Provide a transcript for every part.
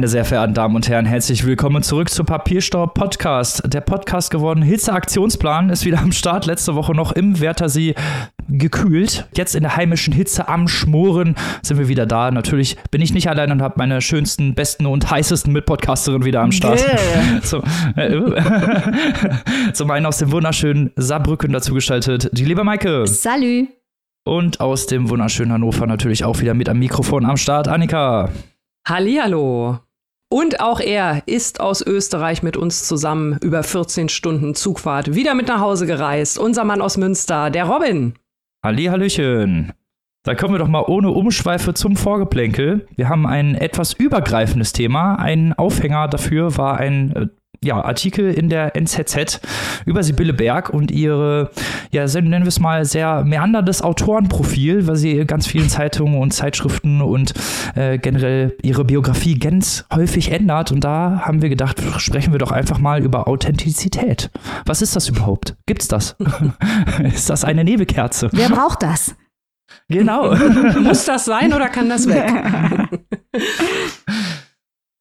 Meine sehr verehrten Damen und Herren, herzlich willkommen zurück zu Papierstaub Podcast. Der Podcast geworden Hitze-Aktionsplan ist wieder am Start. Letzte Woche noch im Wörthersee gekühlt. Jetzt in der heimischen Hitze am Schmoren sind wir wieder da. Natürlich bin ich nicht allein und habe meine schönsten, besten und heißesten Mitpodcasterin wieder am Start. Yeah. So, äh, zum einen aus dem wunderschönen Saarbrücken dazugeschaltet, die liebe Maike. Salü. Und aus dem wunderschönen Hannover natürlich auch wieder mit am Mikrofon am Start, Annika. Hallihallo. Und auch er ist aus Österreich mit uns zusammen über 14 Stunden Zugfahrt wieder mit nach Hause gereist. Unser Mann aus Münster, der Robin. Hallihallöchen. Da kommen wir doch mal ohne Umschweife zum Vorgeplänkel. Wir haben ein etwas übergreifendes Thema. Ein Aufhänger dafür war ein äh, ja, Artikel in der NZZ über Sibylle Berg und ihre, ja, nennen wir es mal, sehr meanderndes Autorenprofil, weil sie ganz vielen Zeitungen und Zeitschriften und äh, generell ihre Biografie ganz häufig ändert. Und da haben wir gedacht, sprechen wir doch einfach mal über Authentizität. Was ist das überhaupt? Gibt's das? ist das eine Nebelkerze? Wer braucht das? Genau. Muss das sein oder kann das weg?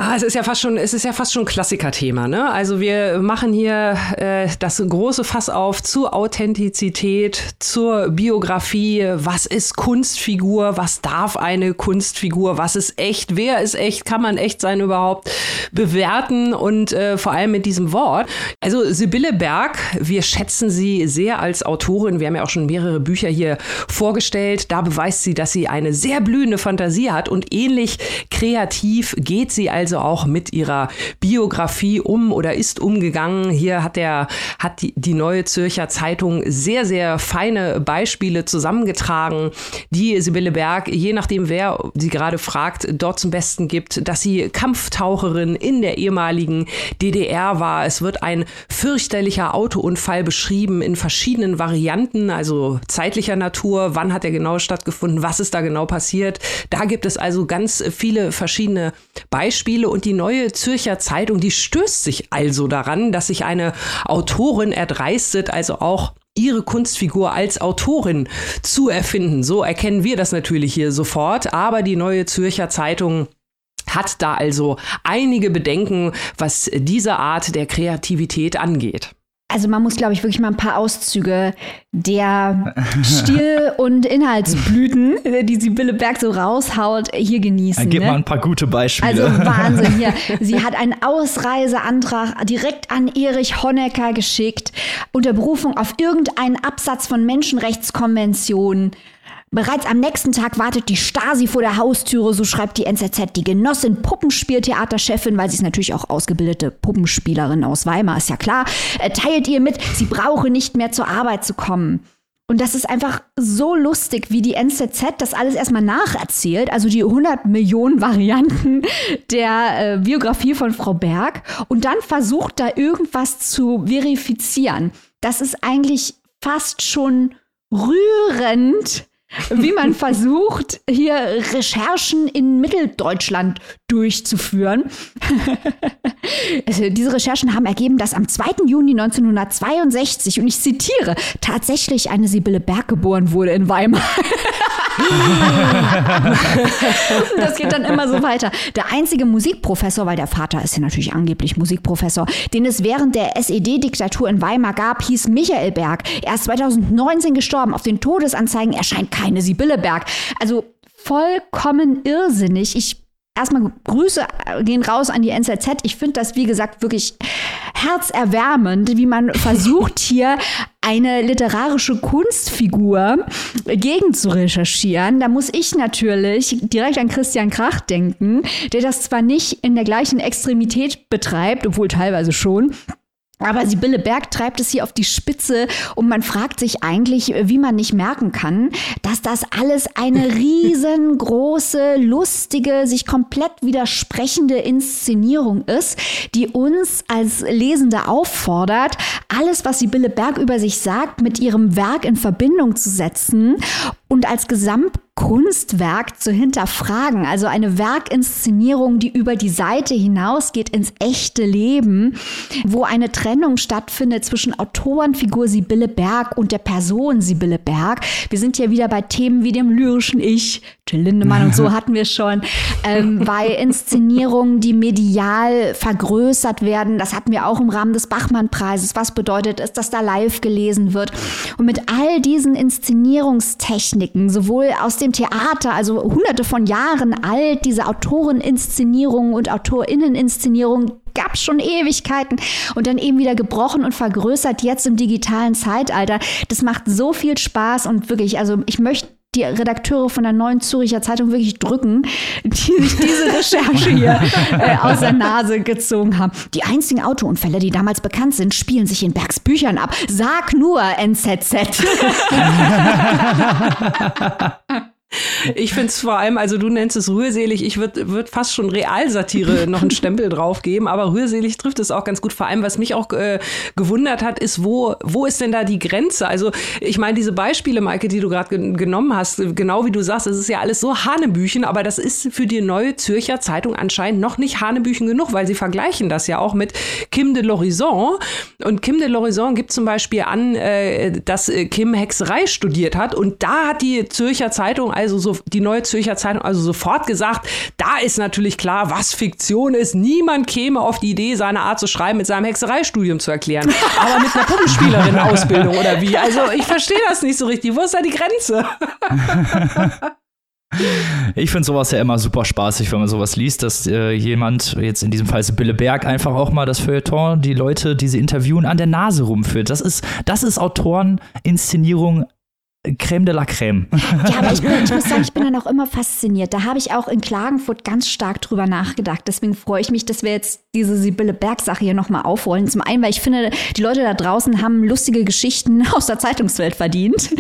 Ah, es ist ja fast schon, es ist ja fast schon ein Klassikerthema, ne? Also wir machen hier äh, das große Fass auf zur Authentizität, zur Biografie. Was ist Kunstfigur? Was darf eine Kunstfigur? Was ist echt? Wer ist echt? Kann man echt sein überhaupt? Bewerten und äh, vor allem mit diesem Wort. Also Sibylle Berg, wir schätzen sie sehr als Autorin. Wir haben ja auch schon mehrere Bücher hier vorgestellt. Da beweist sie, dass sie eine sehr blühende Fantasie hat und ähnlich kreativ geht sie als also auch mit ihrer Biografie um oder ist umgegangen. Hier hat der, hat die, die Neue Zürcher Zeitung sehr, sehr feine Beispiele zusammengetragen, die Sibylle Berg, je nachdem wer sie gerade fragt, dort zum Besten gibt, dass sie Kampftaucherin in der ehemaligen DDR war. Es wird ein fürchterlicher Autounfall beschrieben in verschiedenen Varianten, also zeitlicher Natur. Wann hat er genau stattgefunden? Was ist da genau passiert? Da gibt es also ganz viele verschiedene Beispiele. Spiele und die neue Zürcher Zeitung, die stößt sich also daran, dass sich eine Autorin erdreistet, also auch ihre Kunstfigur als Autorin zu erfinden. So erkennen wir das natürlich hier sofort, aber die neue Zürcher Zeitung hat da also einige Bedenken, was diese Art der Kreativität angeht. Also man muss, glaube ich, wirklich mal ein paar Auszüge der Stil- und Inhaltsblüten, die Sibylle Berg so raushaut, hier genießen. Dann gib ne? mal ein paar gute Beispiele. Also Wahnsinn hier. Sie hat einen Ausreiseantrag direkt an Erich Honecker geschickt, unter Berufung auf irgendeinen Absatz von Menschenrechtskonventionen. Bereits am nächsten Tag wartet die Stasi vor der Haustüre, so schreibt die NZZ. Die Genossin Puppenspieltheaterchefin, weil sie ist natürlich auch ausgebildete Puppenspielerin aus Weimar, ist ja klar, äh, teilt ihr mit, sie brauche nicht mehr zur Arbeit zu kommen. Und das ist einfach so lustig, wie die NZZ das alles erstmal nacherzählt, also die 100 Millionen Varianten der äh, Biografie von Frau Berg und dann versucht da irgendwas zu verifizieren. Das ist eigentlich fast schon rührend, wie man versucht, hier Recherchen in Mitteldeutschland durchzuführen. also diese Recherchen haben ergeben, dass am 2. Juni 1962, und ich zitiere, tatsächlich eine Sibylle Berg geboren wurde in Weimar. das geht dann immer so weiter. Der einzige Musikprofessor, weil der Vater ist ja natürlich angeblich Musikprofessor, den es während der SED-Diktatur in Weimar gab, hieß Michael Berg. Er ist 2019 gestorben. Auf den Todesanzeigen erscheint keine Sibylle Berg. Also vollkommen irrsinnig. Ich erstmal Grüße gehen raus an die NZZ. Ich finde das, wie gesagt, wirklich herzerwärmend, wie man versucht, hier eine literarische Kunstfigur gegen zu recherchieren. Da muss ich natürlich direkt an Christian Krach denken, der das zwar nicht in der gleichen Extremität betreibt, obwohl teilweise schon, aber Sibylle Berg treibt es hier auf die Spitze und man fragt sich eigentlich, wie man nicht merken kann, dass das alles eine riesengroße, lustige, sich komplett widersprechende Inszenierung ist, die uns als Lesende auffordert, alles, was Sibylle Berg über sich sagt, mit ihrem Werk in Verbindung zu setzen und als Gesamt Kunstwerk zu hinterfragen. Also eine Werkinszenierung, die über die Seite hinausgeht ins echte Leben, wo eine Trennung stattfindet zwischen Autorenfigur Sibylle Berg und der Person Sibylle Berg. Wir sind ja wieder bei Themen wie dem lyrischen Ich, Till Lindemann und so hatten wir schon, ähm, bei Inszenierungen, die medial vergrößert werden. Das hatten wir auch im Rahmen des Bachmann-Preises. Was bedeutet es, dass da live gelesen wird? Und mit all diesen Inszenierungstechniken, sowohl aus dem Theater, also hunderte von Jahren alt, diese Autoreninszenierungen und Autorinneninszenierungen, gab es schon Ewigkeiten und dann eben wieder gebrochen und vergrößert jetzt im digitalen Zeitalter. Das macht so viel Spaß und wirklich, also ich möchte die Redakteure von der Neuen Züricher Zeitung wirklich drücken, die sich diese Recherche hier äh, aus der Nase gezogen haben. Die einzigen Autounfälle, die damals bekannt sind, spielen sich in Bergs Büchern ab. Sag nur NZZ. Ich finde es vor allem, also du nennst es rührselig, ich würde würd fast schon Realsatire noch einen Stempel drauf geben, aber rührselig trifft es auch ganz gut. Vor allem, was mich auch äh, gewundert hat, ist, wo, wo ist denn da die Grenze? Also ich meine, diese Beispiele, Maike, die du gerade ge genommen hast, genau wie du sagst, es ist ja alles so Hanebüchen, aber das ist für die Neue Zürcher Zeitung anscheinend noch nicht Hanebüchen genug, weil sie vergleichen das ja auch mit Kim de l'Horizon. Und Kim de l'Horizon gibt zum Beispiel an, äh, dass äh, Kim Hexerei studiert hat und da hat die Zürcher Zeitung also so die Neue Zürcher Zeitung also sofort gesagt, da ist natürlich klar, was Fiktion ist. Niemand käme auf die Idee, seine Art zu schreiben mit seinem Hexereistudium zu erklären. Aber mit einer Puppenspielerin-Ausbildung oder wie? Also ich verstehe das nicht so richtig. Wo ist da die Grenze? Ich finde sowas ja immer super spaßig, wenn man sowas liest, dass äh, jemand, jetzt in diesem Fall Bille Berg, einfach auch mal das Feuilleton, die Leute, die sie interviewen, an der Nase rumführt. Das ist, das ist Autoreninszenierung Creme de la Creme. Ja, aber ich, bin, ich muss sagen, ich bin dann auch immer fasziniert. Da habe ich auch in Klagenfurt ganz stark drüber nachgedacht. Deswegen freue ich mich, dass wir jetzt diese Sibylle Berg-Sache hier nochmal aufrollen. Zum einen, weil ich finde, die Leute da draußen haben lustige Geschichten aus der Zeitungswelt verdient.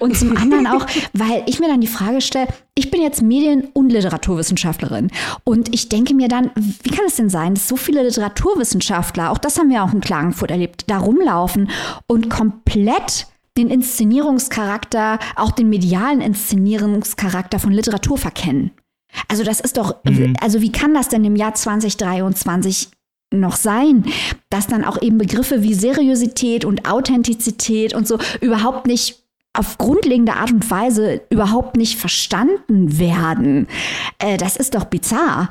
Und zum anderen auch, weil ich mir dann die Frage stelle, ich bin jetzt Medien- und Literaturwissenschaftlerin. Und ich denke mir dann, wie kann es denn sein, dass so viele Literaturwissenschaftler, auch das haben wir auch in Klagenfurt erlebt, da rumlaufen und komplett den Inszenierungscharakter, auch den medialen Inszenierungscharakter von Literatur verkennen. Also das ist doch, mhm. also wie kann das denn im Jahr 2023 noch sein, dass dann auch eben Begriffe wie Seriosität und Authentizität und so überhaupt nicht auf grundlegende Art und Weise überhaupt nicht verstanden werden. Äh, das ist doch bizarr.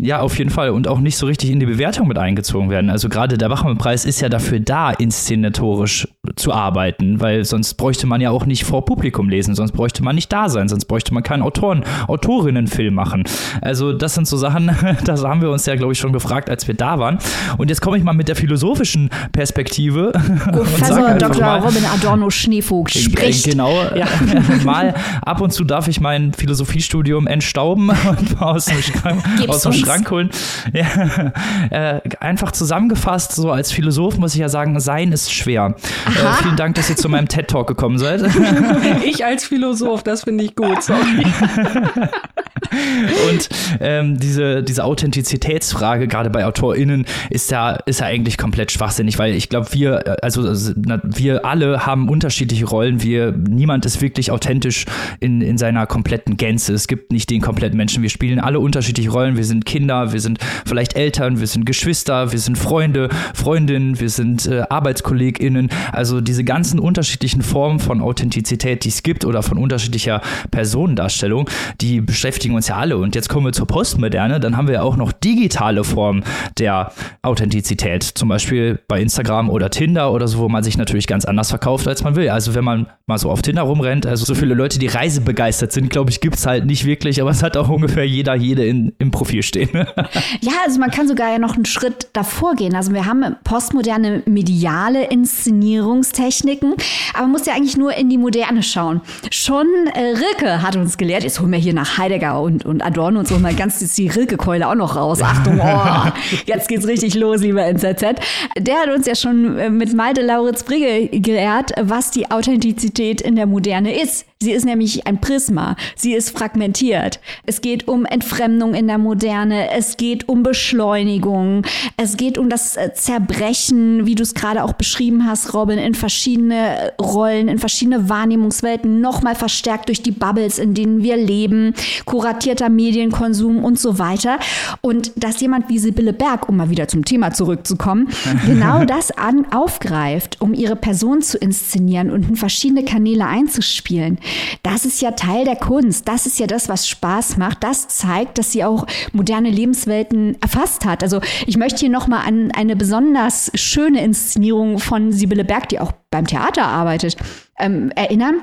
Ja, auf jeden Fall. Und auch nicht so richtig in die Bewertung mit eingezogen werden. Also gerade der Bachmann-Preis ist ja dafür da, inszenatorisch zu arbeiten, weil sonst bräuchte man ja auch nicht vor Publikum lesen, sonst bräuchte man nicht da sein, sonst bräuchte man keinen Autoren, Autorinnenfilm machen. Also das sind so Sachen, das haben wir uns ja, glaube ich, schon gefragt, als wir da waren. Und jetzt komme ich mal mit der philosophischen Perspektive. Professor Dr. Mal, Robin Adorno Schneevogt spricht. Genau. Ja. mal ab und zu darf ich mein Philosophiestudium entstauben und aus dem Schrank, aus dem Schrank Schrank holen. Ja, äh, einfach zusammengefasst, so als Philosoph muss ich ja sagen, sein ist schwer. Äh, vielen Dank, dass ihr zu meinem TED-Talk gekommen seid. ich als Philosoph, das finde ich gut, sorry. Und ähm, diese, diese Authentizitätsfrage, gerade bei AutorInnen, ist ja, ist ja eigentlich komplett schwachsinnig, weil ich glaube, wir, also, also wir alle haben unterschiedliche Rollen. Wir, niemand ist wirklich authentisch in, in seiner kompletten Gänze. Es gibt nicht den kompletten Menschen. Wir spielen alle unterschiedliche Rollen. Wir sind Kinder, wir sind vielleicht Eltern, wir sind Geschwister, wir sind Freunde, Freundinnen, wir sind äh, ArbeitskollegInnen. Also diese ganzen unterschiedlichen Formen von Authentizität, die es gibt oder von unterschiedlicher Personendarstellung, die beschäftigen uns ja alle. Und jetzt kommen wir zur Postmoderne, dann haben wir ja auch noch digitale Formen der Authentizität. Zum Beispiel bei Instagram oder Tinder oder so, wo man sich natürlich ganz anders verkauft, als man will. Also wenn man mal so auf Tinder rumrennt, also so viele Leute, die reisebegeistert sind, glaube ich, gibt es halt nicht wirklich, aber es hat auch ungefähr jeder, jede in, im Profil stehen. ja, also man kann sogar ja noch einen Schritt davor gehen. Also wir haben postmoderne mediale Inszenierungstechniken, aber man muss ja eigentlich nur in die Moderne schauen. Schon äh, Rilke hat uns gelehrt, jetzt holen wir hier nach Heidegger und, und Adorno und so mal ganz die Rilke-Keule auch noch raus. Achtung, oh, jetzt geht's richtig los, lieber NZZ. Der hat uns ja schon äh, mit Malte Lauritz Brigge geehrt, was die Authentizität in der Moderne ist Sie ist nämlich ein Prisma. Sie ist fragmentiert. Es geht um Entfremdung in der Moderne. Es geht um Beschleunigung. Es geht um das äh, Zerbrechen, wie du es gerade auch beschrieben hast, Robin, in verschiedene Rollen, in verschiedene Wahrnehmungswelten, nochmal verstärkt durch die Bubbles, in denen wir leben, kuratierter Medienkonsum und so weiter. Und dass jemand wie Sibylle Berg, um mal wieder zum Thema zurückzukommen, genau das an, aufgreift, um ihre Person zu inszenieren und in verschiedene Kanäle einzuspielen, das ist ja Teil der Kunst. Das ist ja das, was Spaß macht. Das zeigt, dass sie auch moderne Lebenswelten erfasst hat. Also ich möchte hier nochmal an eine besonders schöne Inszenierung von Sibylle Berg, die auch beim Theater arbeitet, ähm, erinnern.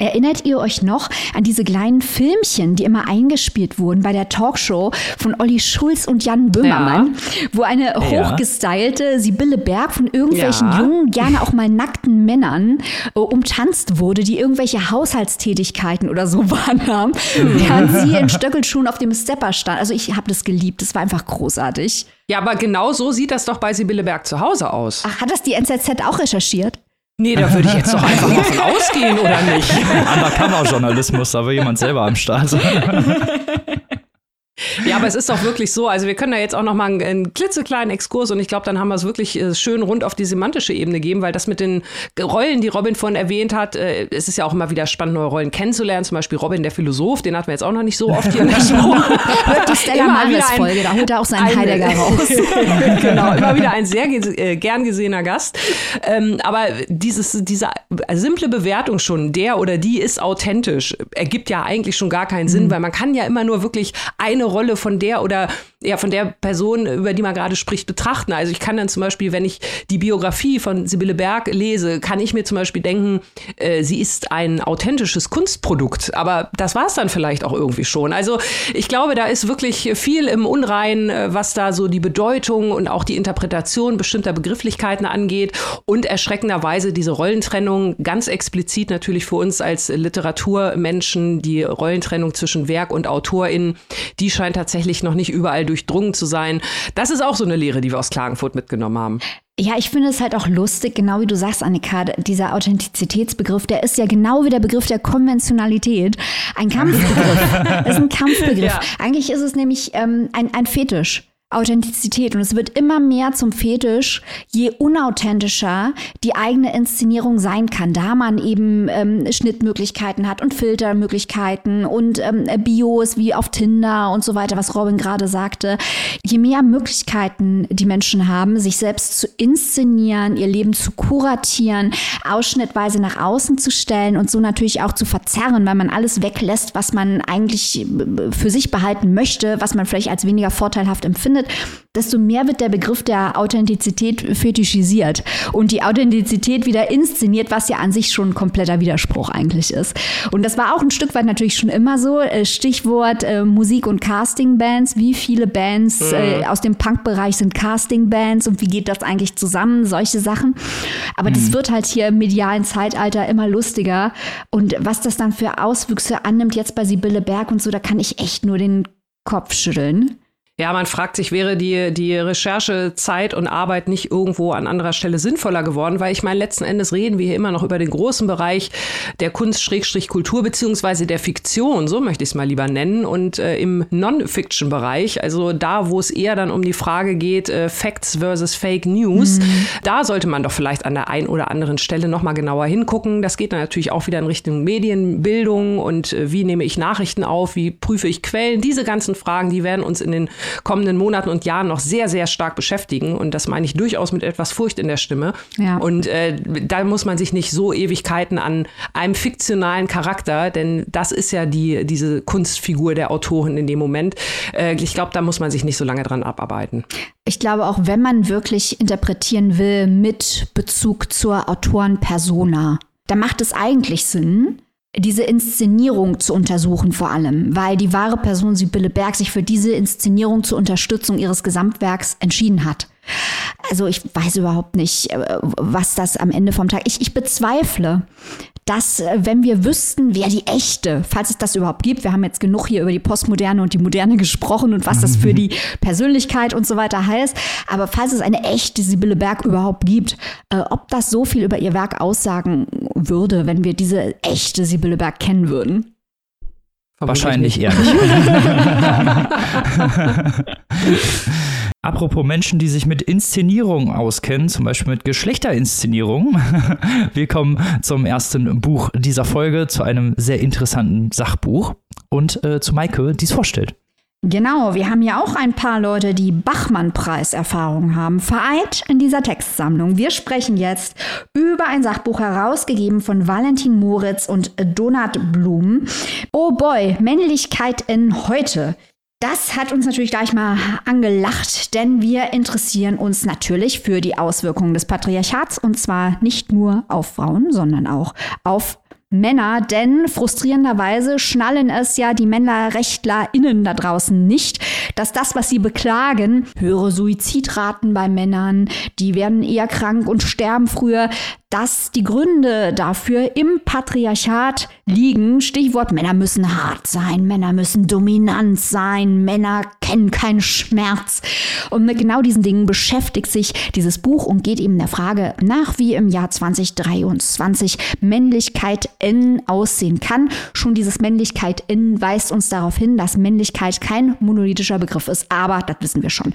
Erinnert ihr euch noch an diese kleinen Filmchen, die immer eingespielt wurden bei der Talkshow von Olli Schulz und Jan Böhmermann, ja. wo eine hochgestylte Sibylle Berg von irgendwelchen ja. jungen, gerne auch mal nackten Männern äh, umtanzt wurde, die irgendwelche Haushaltstätigkeiten oder so wahrnahmen, während sie in Stöckelschuhen auf dem Stepper stand. Also ich habe das geliebt, das war einfach großartig. Ja, aber genau so sieht das doch bei Sibylle Berg zu Hause aus. Ach, hat das die NZZ auch recherchiert? Nee, da würde ich jetzt doch einfach mal von ausgehen, oder nicht? Undercover-Journalismus, da war jemand selber am Start. Ja, aber es ist doch wirklich so. Also wir können da jetzt auch noch mal einen, einen klitzekleinen Exkurs und ich glaube, dann haben wir es wirklich äh, schön rund auf die semantische Ebene geben, weil das mit den Rollen, die Robin vorhin erwähnt hat, äh, es ist ja auch immer wieder spannend, neue Rollen kennenzulernen. Zum Beispiel Robin der Philosoph, den hatten wir jetzt auch noch nicht so oft hier in der Show. Die Stella Maris-Folge, da holt er auch seinen ein, Heidegger raus. genau, immer wieder ein sehr äh, gern gesehener Gast. Ähm, aber dieses, diese simple Bewertung schon, der oder die ist authentisch, ergibt ja eigentlich schon gar keinen Sinn, mhm. weil man kann ja immer nur wirklich eine Rolle von der oder ja von der Person, über die man gerade spricht, betrachten. Also ich kann dann zum Beispiel, wenn ich die Biografie von Sibylle Berg lese, kann ich mir zum Beispiel denken, äh, sie ist ein authentisches Kunstprodukt. Aber das war es dann vielleicht auch irgendwie schon. Also ich glaube, da ist wirklich viel im Unrein, äh, was da so die Bedeutung und auch die Interpretation bestimmter Begrifflichkeiten angeht und erschreckenderweise diese Rollentrennung ganz explizit natürlich für uns als Literaturmenschen, die Rollentrennung zwischen Werk und AutorInnen, die scheint tatsächlich noch nicht überall durchdrungen zu sein. Das ist auch so eine Lehre, die wir aus Klagenfurt mitgenommen haben. Ja, ich finde es halt auch lustig, genau wie du sagst, Annika, dieser Authentizitätsbegriff, der ist ja genau wie der Begriff der Konventionalität ein Kampfbegriff. das ist ein Kampfbegriff. Ja. Eigentlich ist es nämlich ähm, ein, ein Fetisch. Authentizität und es wird immer mehr zum Fetisch, je unauthentischer die eigene Inszenierung sein kann, da man eben ähm, Schnittmöglichkeiten hat und Filtermöglichkeiten und ähm, Bios wie auf Tinder und so weiter, was Robin gerade sagte. Je mehr Möglichkeiten die Menschen haben, sich selbst zu inszenieren, ihr Leben zu kuratieren, ausschnittweise nach außen zu stellen und so natürlich auch zu verzerren, weil man alles weglässt, was man eigentlich äh, für sich behalten möchte, was man vielleicht als weniger vorteilhaft empfindet findet, desto mehr wird der Begriff der Authentizität fetischisiert und die Authentizität wieder inszeniert, was ja an sich schon ein kompletter Widerspruch eigentlich ist. Und das war auch ein Stück weit natürlich schon immer so. Äh, Stichwort äh, Musik- und Castingbands. Wie viele Bands äh, mhm. aus dem Punk-Bereich sind Castingbands und wie geht das eigentlich zusammen? Solche Sachen. Aber mhm. das wird halt hier im medialen Zeitalter immer lustiger. Und was das dann für Auswüchse annimmt, jetzt bei Sibylle Berg und so, da kann ich echt nur den Kopf schütteln. Ja, man fragt sich, wäre die, die Recherchezeit und Arbeit nicht irgendwo an anderer Stelle sinnvoller geworden? Weil ich meine, letzten Endes reden wir hier immer noch über den großen Bereich der Kunst-Kultur beziehungsweise der Fiktion, so möchte ich es mal lieber nennen. Und äh, im Non-Fiction-Bereich, also da, wo es eher dann um die Frage geht, äh, Facts versus Fake News, mhm. da sollte man doch vielleicht an der einen oder anderen Stelle nochmal genauer hingucken. Das geht dann natürlich auch wieder in Richtung Medienbildung und äh, wie nehme ich Nachrichten auf, wie prüfe ich Quellen. Diese ganzen Fragen, die werden uns in den kommenden Monaten und Jahren noch sehr, sehr stark beschäftigen. Und das meine ich durchaus mit etwas Furcht in der Stimme. Ja. Und äh, da muss man sich nicht so Ewigkeiten an einem fiktionalen Charakter, denn das ist ja die, diese Kunstfigur der Autorin in dem Moment. Äh, ich glaube, da muss man sich nicht so lange dran abarbeiten. Ich glaube, auch wenn man wirklich interpretieren will mit Bezug zur Autorenpersona, da macht es eigentlich Sinn, diese Inszenierung zu untersuchen vor allem, weil die wahre Person Sibylle Berg sich für diese Inszenierung zur Unterstützung ihres Gesamtwerks entschieden hat. Also ich weiß überhaupt nicht, äh, was das am Ende vom Tag. Ich, ich bezweifle, dass äh, wenn wir wüssten, wer die echte, falls es das überhaupt gibt, wir haben jetzt genug hier über die Postmoderne und die Moderne gesprochen und was das für die Persönlichkeit und so weiter heißt, aber falls es eine echte Sibylle Berg überhaupt gibt, äh, ob das so viel über ihr Werk aussagen würde, wenn wir diese echte Sibylle Berg kennen würden? Wahrscheinlich eher nicht. Apropos Menschen, die sich mit Inszenierung auskennen, zum Beispiel mit Geschlechterinszenierung. Wir kommen zum ersten Buch dieser Folge, zu einem sehr interessanten Sachbuch und äh, zu Maike, die es vorstellt. Genau, wir haben ja auch ein paar Leute, die Bachmann-Preis-Erfahrung haben, vereint in dieser Textsammlung. Wir sprechen jetzt über ein Sachbuch herausgegeben von Valentin Moritz und Donat Blum. Oh boy, Männlichkeit in heute. Das hat uns natürlich gleich mal angelacht, denn wir interessieren uns natürlich für die Auswirkungen des Patriarchats und zwar nicht nur auf Frauen, sondern auch auf Männer, denn frustrierenderweise schnallen es ja die MännerrechtlerInnen da draußen nicht, dass das, was sie beklagen, höhere Suizidraten bei Männern, die werden eher krank und sterben früher, dass die Gründe dafür im Patriarchat liegen. Stichwort Männer müssen hart sein, Männer müssen dominant sein, Männer kennen keinen Schmerz. Und mit genau diesen Dingen beschäftigt sich dieses Buch und geht eben der Frage nach, wie im Jahr 2023 Männlichkeit in aussehen kann. Schon dieses Männlichkeit in weist uns darauf hin, dass Männlichkeit kein monolithischer Begriff ist, aber das wissen wir schon.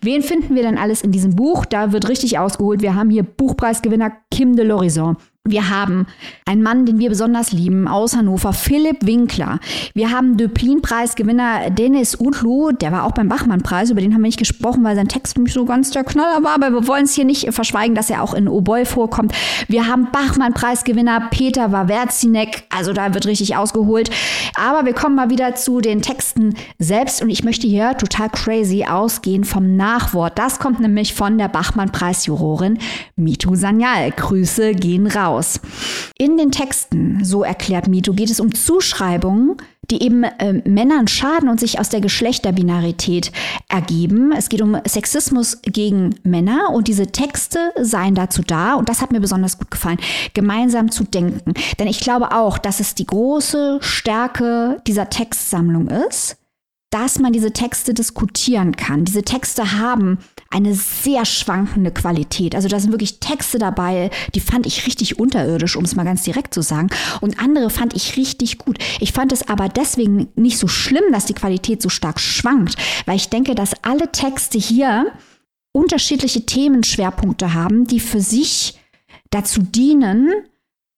Wen finden wir denn alles in diesem Buch? Da wird richtig ausgeholt. Wir haben hier Buchpreisgewinner Kim de l'horizon Wir haben einen Mann, den wir besonders lieben, aus Hannover, Philipp Winkler. Wir haben Döplin-Preisgewinner Dennis Utlu, der war auch beim Bachmann-Preis, über den haben wir nicht gesprochen, weil sein Text nicht so ganz der Knaller war, aber wir wollen es hier nicht verschweigen, dass er auch in Oboy vorkommt. Wir haben Bachmann-Preisgewinner Peter Wawerzinek, also da wird richtig ausgeholt. Aber wir kommen mal wieder zu den Texten selbst und ich möchte hier total crazy ausgehen vom Nachwort. Das kommt nämlich von der Bachmann-Preisjurorin Mitu Sanyal. Grüße gehen raus aus. In den Texten, so erklärt Mito, geht es um Zuschreibungen, die eben äh, Männern schaden und sich aus der Geschlechterbinarität ergeben. Es geht um Sexismus gegen Männer und diese Texte seien dazu da, und das hat mir besonders gut gefallen, gemeinsam zu denken. Denn ich glaube auch, dass es die große Stärke dieser Textsammlung ist, dass man diese Texte diskutieren kann. Diese Texte haben eine sehr schwankende Qualität. Also da sind wirklich Texte dabei, die fand ich richtig unterirdisch, um es mal ganz direkt zu sagen. Und andere fand ich richtig gut. Ich fand es aber deswegen nicht so schlimm, dass die Qualität so stark schwankt, weil ich denke, dass alle Texte hier unterschiedliche Themenschwerpunkte haben, die für sich dazu dienen,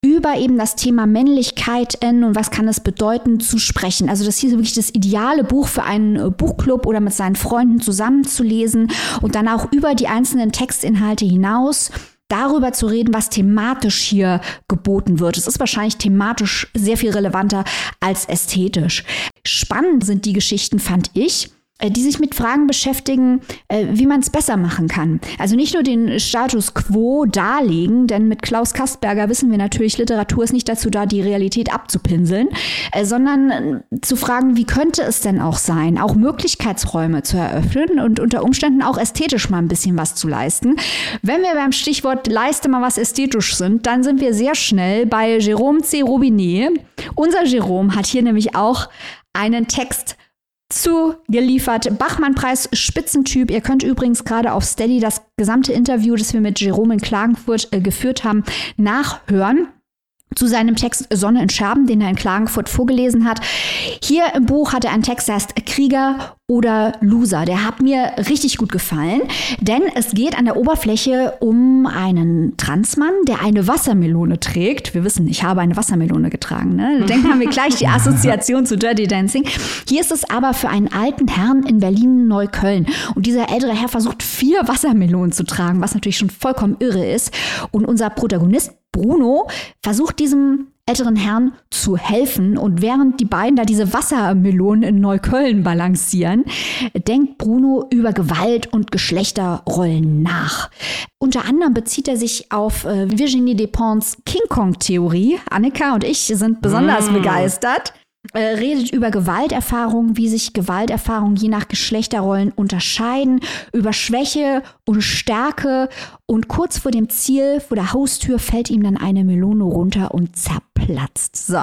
über eben das Thema Männlichkeit und was kann es bedeuten zu sprechen. Also das hier ist wirklich das ideale Buch für einen äh, Buchclub oder mit seinen Freunden zusammenzulesen und dann auch über die einzelnen Textinhalte hinaus darüber zu reden, was thematisch hier geboten wird. Es ist wahrscheinlich thematisch sehr viel relevanter als ästhetisch. Spannend sind die Geschichten, fand ich, äh, die sich mit Fragen beschäftigen, äh, wie man es besser machen kann. Also nicht nur den Status quo darlegen, denn mit Klaus Kastberger wissen wir natürlich, Literatur ist nicht dazu da, die Realität abzupinseln, äh, sondern zu fragen, wie könnte es denn auch sein, auch Möglichkeitsräume zu eröffnen und unter Umständen auch ästhetisch mal ein bisschen was zu leisten. Wenn wir beim Stichwort leiste mal was ästhetisch sind, dann sind wir sehr schnell bei Jérôme C. Robinet. Unser Jérôme hat hier nämlich auch einen Text zugeliefert. Bachmann-Preis Spitzentyp. Ihr könnt übrigens gerade auf Steady das gesamte Interview, das wir mit Jerome in Klagenfurt äh, geführt haben, nachhören zu seinem Text Sonne in Scherben, den er in Klagenfurt vorgelesen hat. Hier im Buch hat er einen Text, der heißt Krieger oder Loser. Der hat mir richtig gut gefallen, denn es geht an der Oberfläche um einen Transmann, der eine Wassermelone trägt. Wir wissen, ich habe eine Wassermelone getragen. Ne? Denken haben wir gleich die Assoziation zu Dirty Dancing. Hier ist es aber für einen alten Herrn in Berlin-Neukölln. Und dieser ältere Herr versucht vier Wassermelonen zu tragen, was natürlich schon vollkommen irre ist. Und unser Protagonist Bruno versucht diesem älteren Herrn zu helfen. Und während die beiden da diese Wassermelonen in Neukölln balancieren, denkt Bruno über Gewalt und Geschlechterrollen nach. Unter anderem bezieht er sich auf äh, Virginie Despentes King Kong-Theorie. Annika und ich sind besonders mm. begeistert. Äh, redet über Gewalterfahrungen, wie sich Gewalterfahrungen je nach Geschlechterrollen unterscheiden, über Schwäche und Stärke und kurz vor dem Ziel, vor der Haustür, fällt ihm dann eine Melone runter und zapp platzt. So.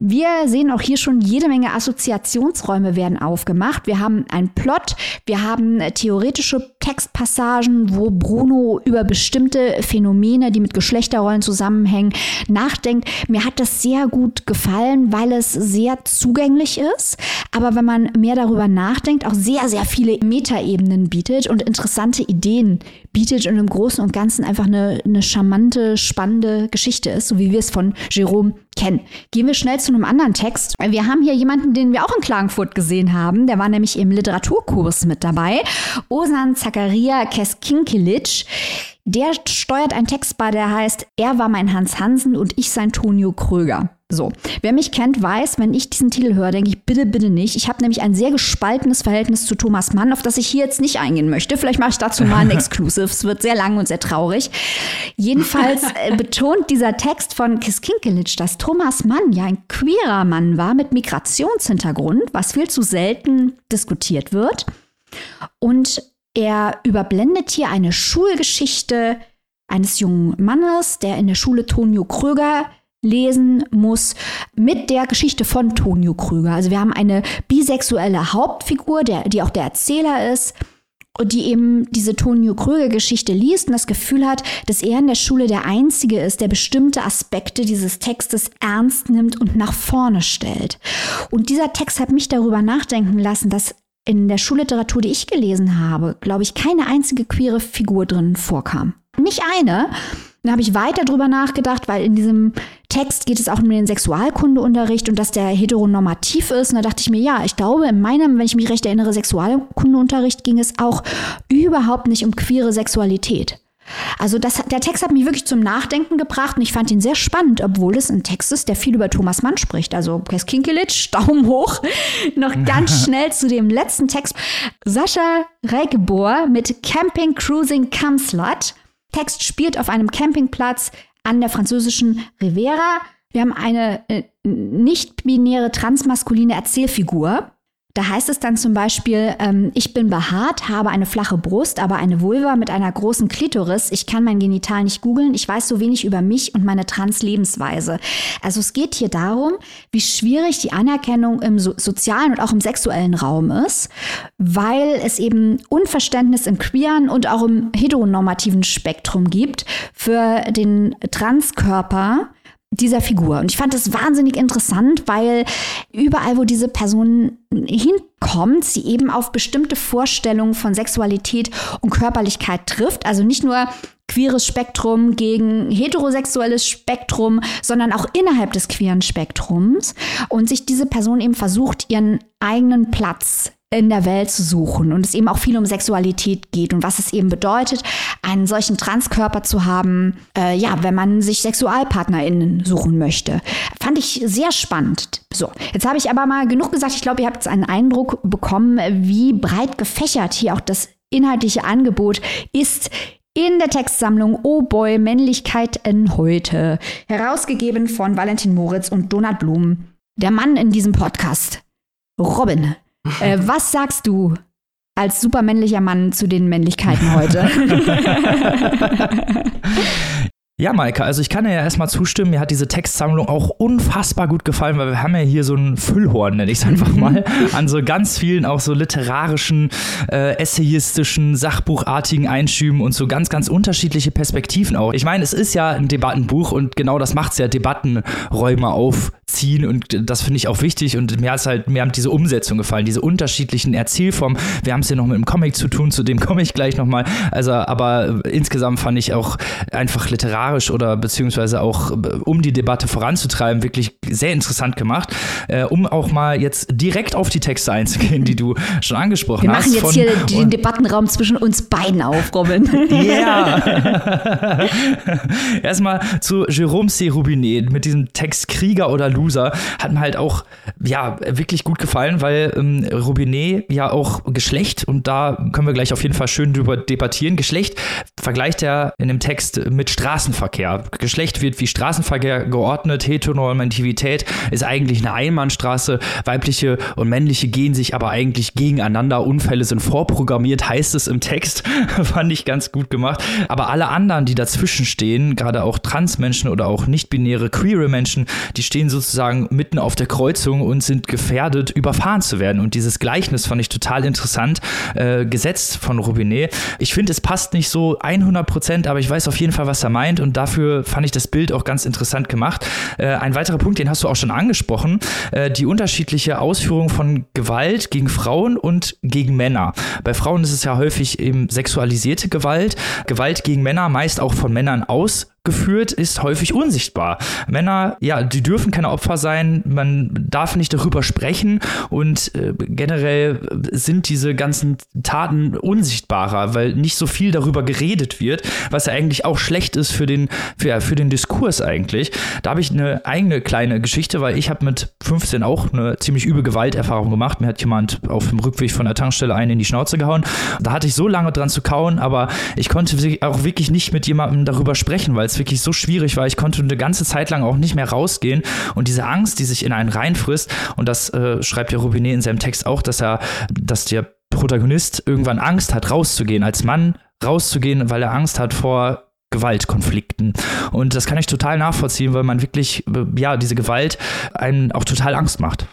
Wir sehen auch hier schon jede Menge Assoziationsräume werden aufgemacht. Wir haben einen Plot, wir haben theoretische Textpassagen, wo Bruno über bestimmte Phänomene, die mit Geschlechterrollen zusammenhängen, nachdenkt. Mir hat das sehr gut gefallen, weil es sehr zugänglich ist, aber wenn man mehr darüber nachdenkt, auch sehr, sehr viele Metaebenen bietet und interessante Ideen bietet und im Großen und Ganzen einfach eine, eine charmante, spannende Geschichte ist, so wie wir es von Jerome kennen. Gehen wir schnell zu einem anderen Text. Wir haben hier jemanden, den wir auch in Klagenfurt gesehen haben. Der war nämlich im Literaturkurs mit dabei. Osan Zakaria Keskinkilic. Der steuert einen Text bei, der heißt Er war mein Hans Hansen und ich sein Tonio Kröger. So, wer mich kennt, weiß, wenn ich diesen Titel höre, denke ich, bitte, bitte nicht. Ich habe nämlich ein sehr gespaltenes Verhältnis zu Thomas Mann, auf das ich hier jetzt nicht eingehen möchte. Vielleicht mache ich dazu mal ein Exclusive. es wird sehr lang und sehr traurig. Jedenfalls äh, betont dieser Text von Kiskinkelic, dass Thomas Mann ja ein queerer Mann war mit Migrationshintergrund, was viel zu selten diskutiert wird. Und er überblendet hier eine Schulgeschichte eines jungen Mannes, der in der Schule Tonio Kröger lesen muss mit der Geschichte von Tonio Krüger. Also wir haben eine bisexuelle Hauptfigur, der, die auch der Erzähler ist und die eben diese Tonio Kröger Geschichte liest und das Gefühl hat, dass er in der Schule der Einzige ist, der bestimmte Aspekte dieses Textes ernst nimmt und nach vorne stellt. Und dieser Text hat mich darüber nachdenken lassen, dass in der Schulliteratur, die ich gelesen habe, glaube ich, keine einzige queere Figur drin vorkam. Nicht eine. Dann habe ich weiter drüber nachgedacht, weil in diesem Text geht es auch um den Sexualkundeunterricht und dass der heteronormativ ist. Und da dachte ich mir, ja, ich glaube, in meinem, wenn ich mich recht erinnere, Sexualkundeunterricht ging es auch überhaupt nicht um queere Sexualität. Also das, der Text hat mich wirklich zum Nachdenken gebracht und ich fand ihn sehr spannend, obwohl es ein Text ist, der viel über Thomas Mann spricht. Also Kinkelic, Daumen hoch. Noch ganz schnell zu dem letzten Text. Sascha Regebor mit Camping Cruising Kamslat. Text spielt auf einem Campingplatz an der französischen Rivera. Wir haben eine äh, nicht-binäre transmaskuline Erzählfigur. Da heißt es dann zum Beispiel, ähm, ich bin behaart, habe eine flache Brust, aber eine Vulva mit einer großen Klitoris. Ich kann mein Genital nicht googeln. Ich weiß so wenig über mich und meine Trans-Lebensweise. Also es geht hier darum, wie schwierig die Anerkennung im so sozialen und auch im sexuellen Raum ist, weil es eben Unverständnis im queeren und auch im heteronormativen Spektrum gibt für den Transkörper dieser Figur. Und ich fand das wahnsinnig interessant, weil überall, wo diese Person hinkommt, sie eben auf bestimmte Vorstellungen von Sexualität und Körperlichkeit trifft. Also nicht nur queeres Spektrum gegen heterosexuelles Spektrum, sondern auch innerhalb des queeren Spektrums und sich diese Person eben versucht, ihren eigenen Platz in der Welt zu suchen und es eben auch viel um Sexualität geht und was es eben bedeutet, einen solchen Transkörper zu haben, äh, ja, wenn man sich SexualpartnerInnen suchen möchte. Fand ich sehr spannend. So, jetzt habe ich aber mal genug gesagt. Ich glaube, ihr habt jetzt einen Eindruck bekommen, wie breit gefächert hier auch das inhaltliche Angebot ist in der Textsammlung Oh Boy, Männlichkeit in heute, herausgegeben von Valentin Moritz und Donald Blum. Der Mann in diesem Podcast, Robin, äh, was sagst du als supermännlicher Mann zu den Männlichkeiten heute? Ja, Maike, also ich kann dir ja erstmal zustimmen, mir hat diese Textsammlung auch unfassbar gut gefallen, weil wir haben ja hier so ein Füllhorn, nenne ich es einfach mal, an so ganz vielen auch so literarischen, äh, essayistischen, sachbuchartigen Einschüben und so ganz, ganz unterschiedliche Perspektiven auch. Ich meine, es ist ja ein Debattenbuch und genau das macht es ja, Debattenräume aufziehen und das finde ich auch wichtig und mir hat halt, mir haben diese Umsetzung gefallen, diese unterschiedlichen Erzählformen. Wir haben es ja noch mit einem Comic zu tun, zu dem komme ich gleich nochmal. Also, aber insgesamt fand ich auch einfach literarisch literarisch oder beziehungsweise auch äh, um die Debatte voranzutreiben, wirklich sehr interessant gemacht, äh, um auch mal jetzt direkt auf die Texte einzugehen, die du schon angesprochen Wir hast. Wir machen jetzt hier den Debattenraum zwischen uns beiden auf, Robin. Ja. Erstmal zu Jérôme C. Rubinet mit diesem Text Krieger oder Loser hat mir halt auch ja wirklich gut gefallen, weil ähm, Rubinet ja auch Geschlecht und da können wir gleich auf jeden Fall schön drüber debattieren. Geschlecht vergleicht er in dem Text mit Straßen Straßenverkehr. Geschlecht wird wie Straßenverkehr geordnet, Heteronormativität ist eigentlich eine Einbahnstraße, weibliche und männliche gehen sich aber eigentlich gegeneinander, Unfälle sind vorprogrammiert, heißt es im Text, fand ich ganz gut gemacht. Aber alle anderen, die dazwischen stehen, gerade auch Transmenschen oder auch nicht-binäre, queere Menschen, die stehen sozusagen mitten auf der Kreuzung und sind gefährdet, überfahren zu werden. Und dieses Gleichnis fand ich total interessant, äh, gesetzt von Robinet. Ich finde, es passt nicht so 100 Prozent, aber ich weiß auf jeden Fall, was er meint und dafür fand ich das Bild auch ganz interessant gemacht. Äh, ein weiterer Punkt, den hast du auch schon angesprochen, äh, die unterschiedliche Ausführung von Gewalt gegen Frauen und gegen Männer. Bei Frauen ist es ja häufig eben sexualisierte Gewalt, Gewalt gegen Männer meist auch von Männern aus geführt, ist häufig unsichtbar. Männer, ja, die dürfen keine Opfer sein, man darf nicht darüber sprechen und äh, generell sind diese ganzen Taten unsichtbarer, weil nicht so viel darüber geredet wird, was ja eigentlich auch schlecht ist für den, für, für den Diskurs eigentlich. Da habe ich eine eigene kleine Geschichte, weil ich habe mit 15 auch eine ziemlich üble Gewalterfahrung gemacht. Mir hat jemand auf dem Rückweg von der Tankstelle einen in die Schnauze gehauen. Da hatte ich so lange dran zu kauen, aber ich konnte auch wirklich nicht mit jemandem darüber sprechen, weil es wirklich so schwierig war. Ich konnte eine ganze Zeit lang auch nicht mehr rausgehen und diese Angst, die sich in einen reinfrisst, und das äh, schreibt ja Robinet in seinem Text auch, dass er, dass der Protagonist irgendwann Angst hat, rauszugehen, als Mann rauszugehen, weil er Angst hat vor Gewaltkonflikten. Und das kann ich total nachvollziehen, weil man wirklich, äh, ja, diese Gewalt einen auch total Angst macht.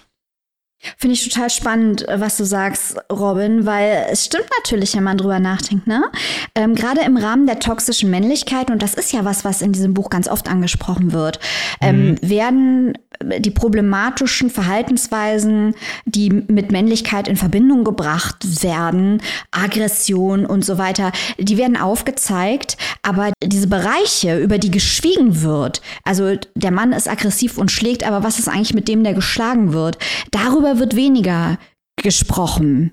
Finde ich total spannend, äh, was du sagst, Robin, weil es stimmt natürlich, wenn man drüber nachdenkt, ne? Ähm, Gerade im Rahmen der toxischen Männlichkeit, und das ist ja was, was in diesem Buch ganz oft angesprochen wird, ähm, mhm. werden die problematischen Verhaltensweisen, die mit Männlichkeit in Verbindung gebracht werden, Aggression und so weiter, die werden aufgezeigt. Aber diese Bereiche, über die geschwiegen wird, also der Mann ist aggressiv und schlägt, aber was ist eigentlich mit dem, der geschlagen wird? Darüber wird weniger gesprochen.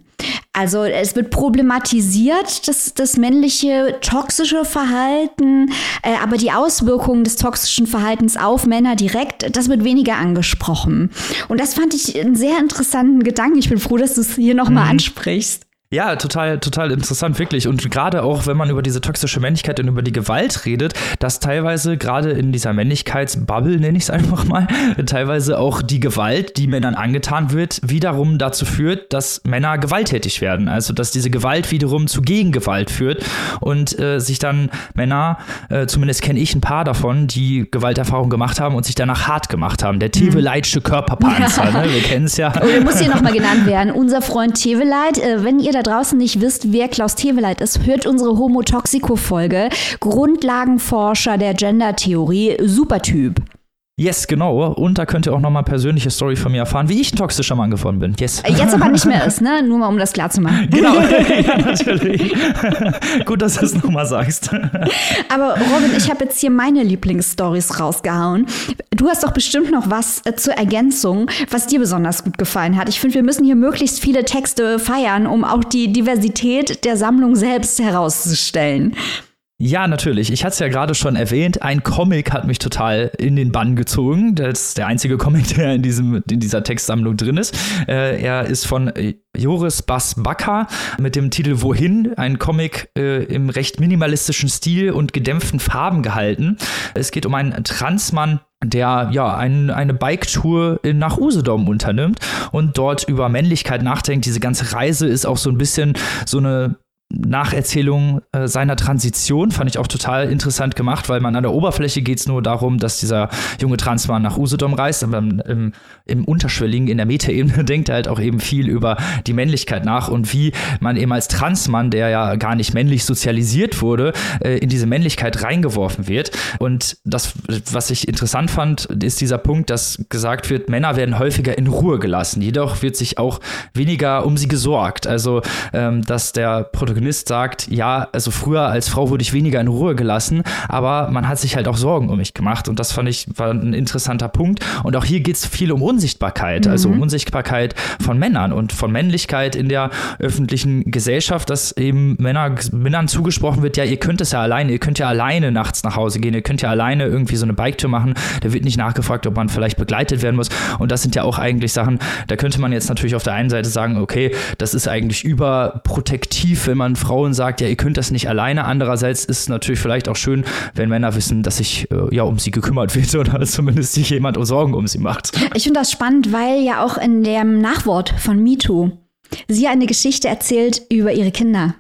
Also es wird problematisiert, das, das männliche toxische Verhalten, äh, aber die Auswirkungen des toxischen Verhaltens auf Männer direkt, das wird weniger angesprochen. Und das fand ich einen sehr interessanten Gedanken. Ich bin froh, dass du es hier nochmal mhm. ansprichst. Ja, total, total interessant, wirklich. Und gerade auch, wenn man über diese toxische Männlichkeit und über die Gewalt redet, dass teilweise gerade in dieser Männlichkeitsbubble, nenne ich es einfach mal, teilweise auch die Gewalt, die Männern angetan wird, wiederum dazu führt, dass Männer gewalttätig werden. Also, dass diese Gewalt wiederum zu Gegengewalt führt und äh, sich dann Männer, äh, zumindest kenne ich ein paar davon, die Gewalterfahrung gemacht haben und sich danach hart gemacht haben. Der Teveleitsche Körperpanzer, ja. ne? wir kennen es ja. Oh, muss hier nochmal genannt werden. Unser Freund Teveleit, äh, wenn ihr da draußen nicht wisst, wer Klaus Teweleit ist, hört unsere Homo-Toxico-Folge. Grundlagenforscher der Gender-Theorie. Super Typ. Yes, genau. Und da könnt ihr auch nochmal persönliche Story von mir erfahren, wie ich ein toxischer Mann geworden bin. Yes. Äh, jetzt aber nicht mehr ist, ne? Nur mal, um das klar zu machen. Genau, ja, natürlich. Gut, dass du es nochmal sagst. Aber Robin, ich habe jetzt hier meine Lieblingsstories rausgehauen. Du hast doch bestimmt noch was äh, zur Ergänzung, was dir besonders gut gefallen hat. Ich finde, wir müssen hier möglichst viele Texte feiern, um auch die Diversität der Sammlung selbst herauszustellen. Ja, natürlich. Ich hatte es ja gerade schon erwähnt. Ein Comic hat mich total in den Bann gezogen. Das ist der einzige Comic, der in, diesem, in dieser Textsammlung drin ist. Äh, er ist von äh, Joris Bas Bakker mit dem Titel Wohin? Ein Comic äh, im recht minimalistischen Stil und gedämpften Farben gehalten. Es geht um einen Transmann, der ja ein, eine Bike-Tour nach Usedom unternimmt und dort über Männlichkeit nachdenkt. Diese ganze Reise ist auch so ein bisschen so eine Nacherzählung äh, seiner Transition fand ich auch total interessant gemacht, weil man an der Oberfläche geht es nur darum, dass dieser junge Transmann nach Usedom reist, aber im, im Unterschwelligen, in der Metaebene denkt er halt auch eben viel über die Männlichkeit nach und wie man eben als Transmann, der ja gar nicht männlich sozialisiert wurde, äh, in diese Männlichkeit reingeworfen wird. Und das, was ich interessant fand, ist dieser Punkt, dass gesagt wird, Männer werden häufiger in Ruhe gelassen, jedoch wird sich auch weniger um sie gesorgt. Also, ähm, dass der Protagonist Protagonist sagt, ja, also früher als Frau wurde ich weniger in Ruhe gelassen, aber man hat sich halt auch Sorgen um mich gemacht und das fand ich war ein interessanter Punkt. Und auch hier geht es viel um Unsichtbarkeit, also um mhm. Unsichtbarkeit von Männern und von Männlichkeit in der öffentlichen Gesellschaft, dass eben Männer, Männern zugesprochen wird, ja, ihr könnt es ja alleine, ihr könnt ja alleine nachts nach Hause gehen, ihr könnt ja alleine irgendwie so eine Biketour machen, da wird nicht nachgefragt, ob man vielleicht begleitet werden muss und das sind ja auch eigentlich Sachen, da könnte man jetzt natürlich auf der einen Seite sagen, okay, das ist eigentlich überprotektiv, wenn man man Frauen sagt, ja, ihr könnt das nicht alleine. Andererseits ist es natürlich vielleicht auch schön, wenn Männer wissen, dass sich äh, ja um sie gekümmert wird oder zumindest sich jemand Sorgen um sie macht. Ich finde das spannend, weil ja auch in dem Nachwort von MeToo sie eine Geschichte erzählt über ihre Kinder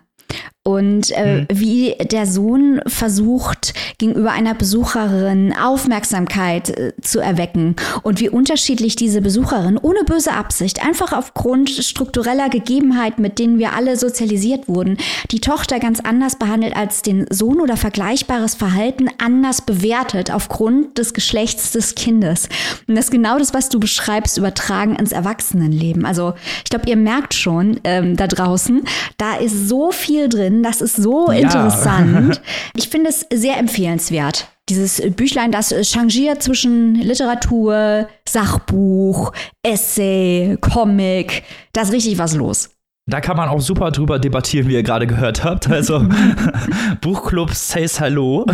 und äh, mhm. wie der Sohn versucht, gegenüber einer Besucherin Aufmerksamkeit äh, zu erwecken und wie unterschiedlich diese Besucherin ohne böse Absicht, einfach aufgrund struktureller Gegebenheiten, mit denen wir alle sozialisiert wurden, die Tochter ganz anders behandelt als den Sohn oder vergleichbares Verhalten anders bewertet aufgrund des Geschlechts des Kindes. Und das ist genau das, was du beschreibst, übertragen ins Erwachsenenleben. Also ich glaube, ihr merkt schon ähm, da draußen, da ist so viel drin drin. Das ist so ja. interessant. Ich finde es sehr empfehlenswert. Dieses Büchlein, das changiert zwischen Literatur, Sachbuch, Essay, Comic. Da ist richtig was los. Da kann man auch super drüber debattieren, wie ihr gerade gehört habt. Also Buchclub says Hallo.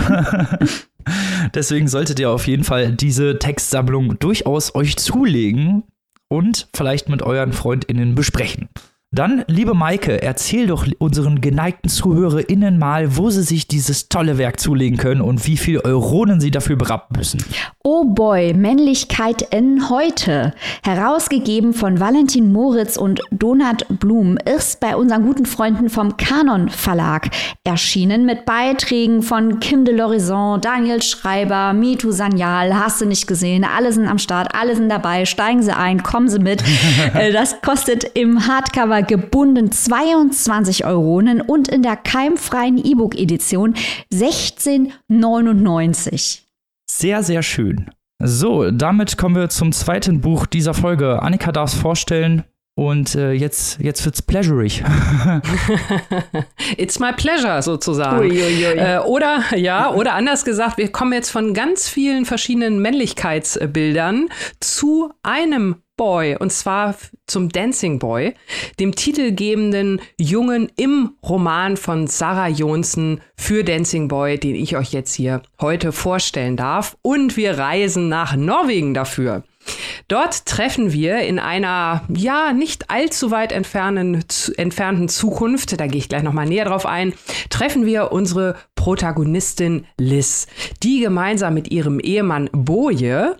Deswegen solltet ihr auf jeden Fall diese Textsammlung durchaus euch zulegen und vielleicht mit euren FreundInnen besprechen. Dann, liebe Maike, erzähl doch unseren geneigten ZuhörerInnen mal, wo sie sich dieses tolle Werk zulegen können und wie viel Euronen sie dafür berappen müssen. Oh boy, Männlichkeit in heute. Herausgegeben von Valentin Moritz und Donat Blum ist bei unseren guten Freunden vom Kanon Verlag erschienen mit Beiträgen von Kim de Lorison, Daniel Schreiber, Mitu Sanyal, hast du nicht gesehen, alle sind am Start, alle sind dabei, steigen sie ein, kommen sie mit. Äh, das kostet im Hardcover aber gebunden 22 Euronen und in der keimfreien E-Book-Edition 16,99. Sehr, sehr schön. So, damit kommen wir zum zweiten Buch dieser Folge. Annika darf es vorstellen. Und äh, jetzt, jetzt wird's pleasurig. It's my pleasure sozusagen. Ui, ui, ui. Äh, oder ja, oder anders gesagt, wir kommen jetzt von ganz vielen verschiedenen Männlichkeitsbildern zu einem Boy und zwar zum Dancing Boy, dem titelgebenden Jungen im Roman von Sarah Jonsen für Dancing Boy, den ich euch jetzt hier heute vorstellen darf. Und wir reisen nach Norwegen dafür. Dort treffen wir in einer, ja, nicht allzu weit entfernten, entfernten Zukunft, da gehe ich gleich nochmal näher drauf ein, treffen wir unsere Protagonistin Liz, die gemeinsam mit ihrem Ehemann Boje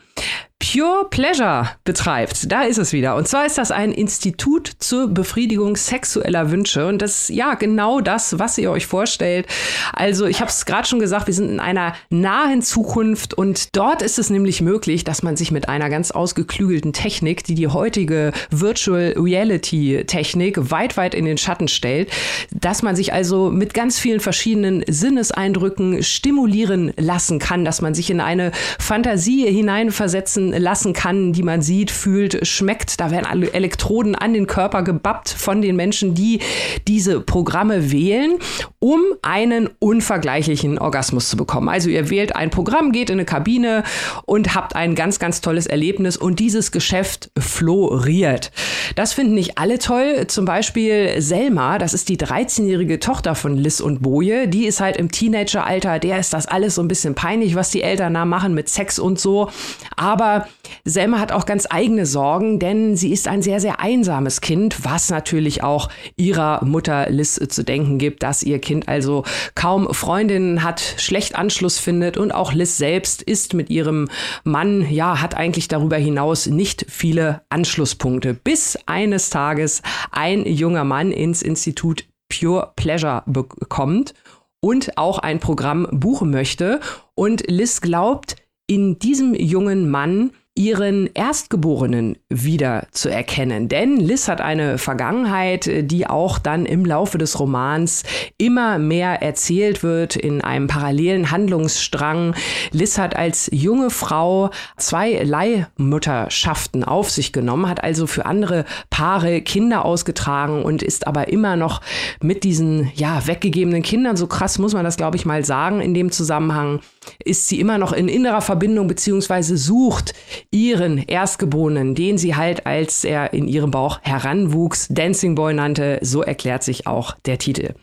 Pure Pleasure betreibt. Da ist es wieder. Und zwar ist das ein Institut zur Befriedigung sexueller Wünsche. Und das ist ja genau das, was ihr euch vorstellt. Also ich habe es gerade schon gesagt, wir sind in einer nahen Zukunft und dort ist es nämlich möglich, dass man sich mit einer ganz ausgeklügelten Technik, die die heutige Virtual Reality Technik weit, weit in den Schatten stellt, dass man sich also mit ganz vielen verschiedenen Sinneseindrücken stimulieren lassen kann, dass man sich in eine Fantasie hineinversetzen lassen kann, die man sieht, fühlt, schmeckt. Da werden alle Elektroden an den Körper gebappt von den Menschen, die diese Programme wählen, um einen unvergleichlichen Orgasmus zu bekommen. Also ihr wählt ein Programm, geht in eine Kabine und habt ein ganz, ganz tolles Erlebnis und dieses Geschäft floriert. Das finden nicht alle toll. Zum Beispiel Selma, das ist die 13-jährige Tochter von Liz und Boje. Die ist halt im Teenageralter, der ist das alles so ein bisschen peinlich, was die Eltern da machen mit Sex und so. Aber Selma hat auch ganz eigene Sorgen, denn sie ist ein sehr, sehr einsames Kind, was natürlich auch ihrer Mutter Liz zu denken gibt, dass ihr Kind also kaum Freundinnen hat, schlecht Anschluss findet und auch Liz selbst ist mit ihrem Mann, ja, hat eigentlich darüber hinaus nicht viele Anschlusspunkte, bis eines Tages ein junger Mann ins Institut Pure Pleasure bekommt und auch ein Programm buchen möchte. Und Liz glaubt, in diesem jungen Mann ihren Erstgeborenen wieder zu erkennen. Denn Liz hat eine Vergangenheit, die auch dann im Laufe des Romans immer mehr erzählt wird in einem parallelen Handlungsstrang. Liz hat als junge Frau zwei Leihmutterschaften auf sich genommen, hat also für andere Paare Kinder ausgetragen und ist aber immer noch mit diesen ja weggegebenen Kindern, so krass muss man das glaube ich mal sagen in dem Zusammenhang, ist sie immer noch in innerer Verbindung beziehungsweise sucht ihren Erstgeborenen, den sie halt, als er in ihrem Bauch heranwuchs, Dancing Boy nannte, so erklärt sich auch der Titel.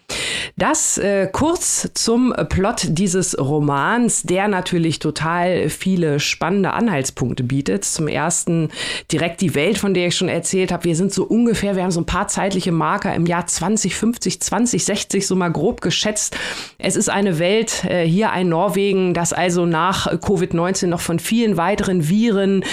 Das äh, kurz zum Plot dieses Romans, der natürlich total viele spannende Anhaltspunkte bietet. Zum ersten direkt die Welt, von der ich schon erzählt habe. Wir sind so ungefähr, wir haben so ein paar zeitliche Marker im Jahr 2050, 2060 so mal grob geschätzt. Es ist eine Welt, äh, hier ein Norwegen, das also nach Covid-19 noch von vielen weiteren Viren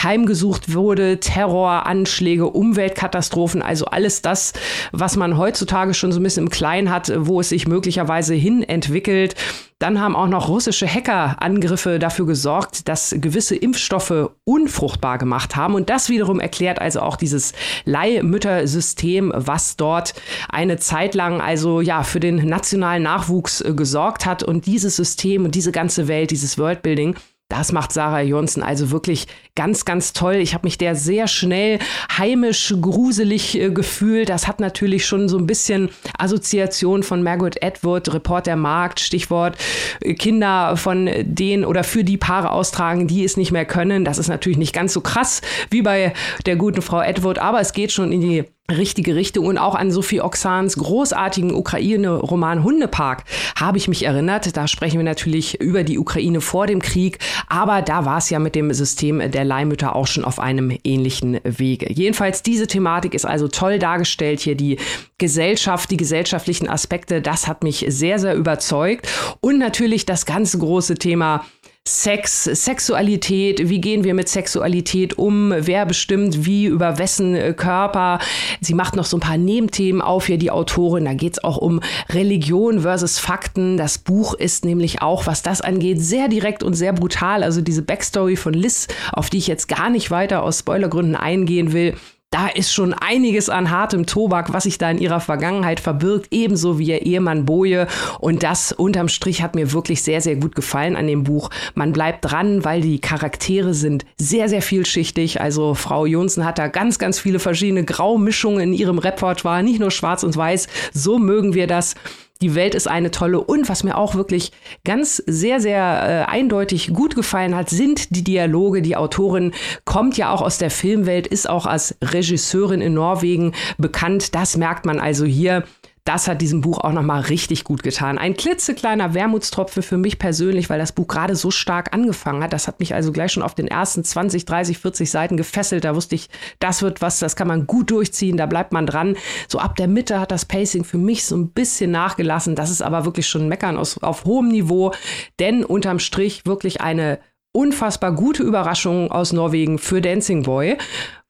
heimgesucht wurde. Terroranschläge, Umweltkatastrophen, also alles das, was man heutzutage schon so ein bisschen im Kleinen hat, wo es sich möglicherweise hin entwickelt. Dann haben auch noch russische Hackerangriffe dafür gesorgt, dass gewisse Impfstoffe unfruchtbar gemacht haben. Und das wiederum erklärt also auch dieses Leihmüttersystem, was dort eine Zeit lang also ja für den nationalen Nachwuchs äh, gesorgt hat. Und dieses System und diese ganze Welt, dieses Worldbuilding, das macht Sarah Johnson also wirklich ganz, ganz toll. Ich habe mich der sehr schnell heimisch, gruselig äh, gefühlt. Das hat natürlich schon so ein bisschen Assoziation von Margaret Atwood, Report der Markt, Stichwort äh, Kinder von denen oder für die Paare austragen, die es nicht mehr können. Das ist natürlich nicht ganz so krass wie bei der guten Frau Atwood, aber es geht schon in die richtige Richtung. Und auch an Sophie Oxans großartigen Ukraine-Roman Hundepark habe ich mich erinnert. Da sprechen wir natürlich über die Ukraine vor dem Krieg, aber da war es ja mit dem System der Leihmütter auch schon auf einem ähnlichen Wege. Jedenfalls diese Thematik ist also toll dargestellt hier. Die Gesellschaft, die gesellschaftlichen Aspekte, das hat mich sehr, sehr überzeugt. Und natürlich das ganz große Thema Sex, Sexualität, wie gehen wir mit Sexualität um, wer bestimmt wie, über wessen äh, Körper. Sie macht noch so ein paar Nebenthemen auf hier, die Autorin. Da geht es auch um Religion versus Fakten. Das Buch ist nämlich auch, was das angeht, sehr direkt und sehr brutal. Also diese Backstory von Liz, auf die ich jetzt gar nicht weiter aus Spoilergründen eingehen will, da ist schon einiges an hartem Tobak, was sich da in ihrer Vergangenheit verbirgt, ebenso wie ihr Ehemann Boje. Und das unterm Strich hat mir wirklich sehr, sehr gut gefallen an dem Buch. Man bleibt dran, weil die Charaktere sind sehr, sehr vielschichtig. Also Frau Jonsen hat da ganz, ganz viele verschiedene Graumischungen in ihrem Repertoire, nicht nur schwarz und weiß. So mögen wir das. Die Welt ist eine tolle. Und was mir auch wirklich ganz sehr, sehr äh, eindeutig gut gefallen hat, sind die Dialoge. Die Autorin kommt ja auch aus der Filmwelt, ist auch als Regisseurin in Norwegen bekannt. Das merkt man also hier. Das hat diesem Buch auch nochmal richtig gut getan. Ein klitzekleiner Wermutstropfen für mich persönlich, weil das Buch gerade so stark angefangen hat. Das hat mich also gleich schon auf den ersten 20, 30, 40 Seiten gefesselt. Da wusste ich, das wird was, das kann man gut durchziehen, da bleibt man dran. So ab der Mitte hat das Pacing für mich so ein bisschen nachgelassen. Das ist aber wirklich schon Meckern aus, auf hohem Niveau, denn unterm Strich wirklich eine unfassbar gute Überraschung aus Norwegen für Dancing Boy.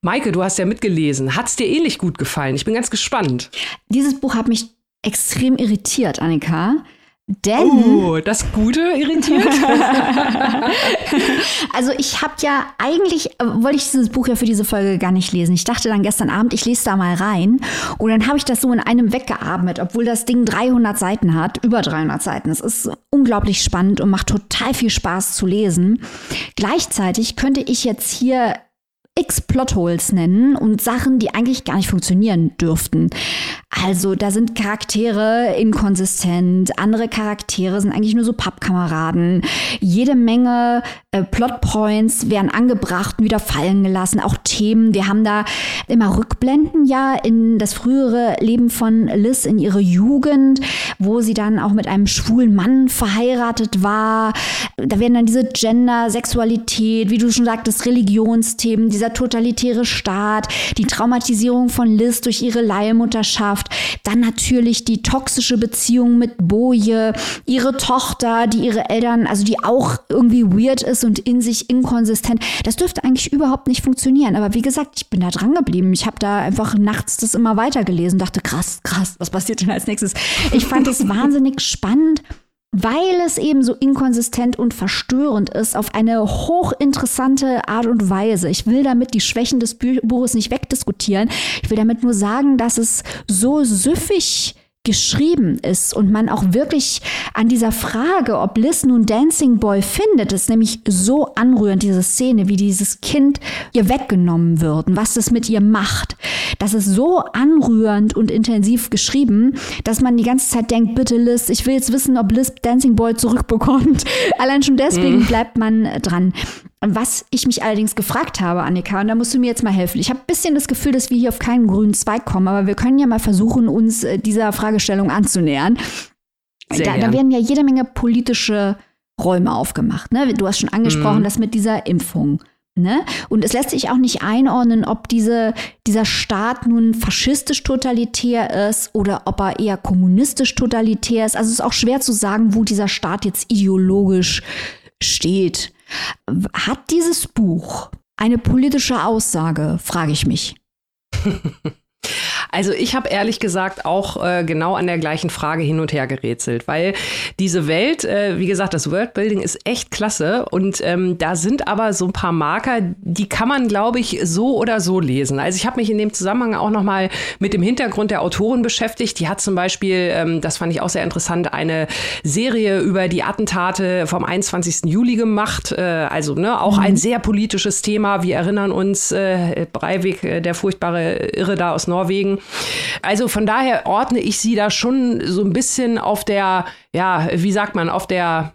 Maike, du hast ja mitgelesen. Hat es dir ähnlich gut gefallen? Ich bin ganz gespannt. Dieses Buch hat mich extrem irritiert, Annika. Denn. Oh, das Gute irritiert? also, ich habe ja eigentlich, äh, wollte ich dieses Buch ja für diese Folge gar nicht lesen. Ich dachte dann gestern Abend, ich lese da mal rein. Und dann habe ich das so in einem weggeatmet, obwohl das Ding 300 Seiten hat, über 300 Seiten. Es ist unglaublich spannend und macht total viel Spaß zu lesen. Gleichzeitig könnte ich jetzt hier x Plotholes nennen und Sachen, die eigentlich gar nicht funktionieren dürften. Also da sind Charaktere inkonsistent, andere Charaktere sind eigentlich nur so Pappkameraden. Jede Menge äh, Plotpoints werden angebracht und wieder fallen gelassen. Auch Themen. Wir haben da immer Rückblenden ja in das frühere Leben von Liz in ihre Jugend, wo sie dann auch mit einem schwulen Mann verheiratet war. Da werden dann diese Gender, Sexualität, wie du schon sagtest, Religionsthemen, dieser totalitäre Staat, die Traumatisierung von Liz durch ihre Leihmutterschaft, dann natürlich die toxische Beziehung mit Boje, ihre Tochter, die ihre Eltern, also die auch irgendwie weird ist und in sich inkonsistent. Das dürfte eigentlich überhaupt nicht funktionieren. Aber wie gesagt, ich bin da dran geblieben. Ich habe da einfach nachts das immer weitergelesen, dachte, krass, krass, was passiert denn als nächstes? Ich fand es wahnsinnig spannend weil es eben so inkonsistent und verstörend ist, auf eine hochinteressante Art und Weise. Ich will damit die Schwächen des Buches nicht wegdiskutieren. Ich will damit nur sagen, dass es so süffig geschrieben ist und man auch wirklich an dieser Frage, ob Liz nun Dancing Boy findet, ist nämlich so anrührend, diese Szene, wie dieses Kind ihr weggenommen wird und was das mit ihr macht. das ist so anrührend und intensiv geschrieben, dass man die ganze Zeit denkt, bitte Liz, ich will jetzt wissen, ob Liz Dancing Boy zurückbekommt. Allein schon deswegen mhm. bleibt man dran. Was ich mich allerdings gefragt habe, Annika, und da musst du mir jetzt mal helfen. Ich habe ein bisschen das Gefühl, dass wir hier auf keinen grünen Zweig kommen, aber wir können ja mal versuchen, uns äh, dieser Fragestellung anzunähern. Da, da, werden ja jede Menge politische Räume aufgemacht. Ne? Du hast schon angesprochen, mhm. das mit dieser Impfung. Ne? Und es lässt sich auch nicht einordnen, ob diese, dieser Staat nun faschistisch totalitär ist oder ob er eher kommunistisch totalitär ist. Also es ist auch schwer zu sagen, wo dieser Staat jetzt ideologisch steht. Hat dieses Buch eine politische Aussage, frage ich mich. Also ich habe ehrlich gesagt auch äh, genau an der gleichen Frage hin und her gerätselt, weil diese Welt, äh, wie gesagt, das Worldbuilding ist echt klasse und ähm, da sind aber so ein paar Marker, die kann man, glaube ich, so oder so lesen. Also ich habe mich in dem Zusammenhang auch noch mal mit dem Hintergrund der Autorin beschäftigt. Die hat zum Beispiel, ähm, das fand ich auch sehr interessant, eine Serie über die Attentate vom 21. Juli gemacht. Äh, also ne, auch mhm. ein sehr politisches Thema. Wir erinnern uns, äh, Breivik, äh, der furchtbare Irre da aus Norwegen. Also von daher ordne ich sie da schon so ein bisschen auf der, ja, wie sagt man, auf der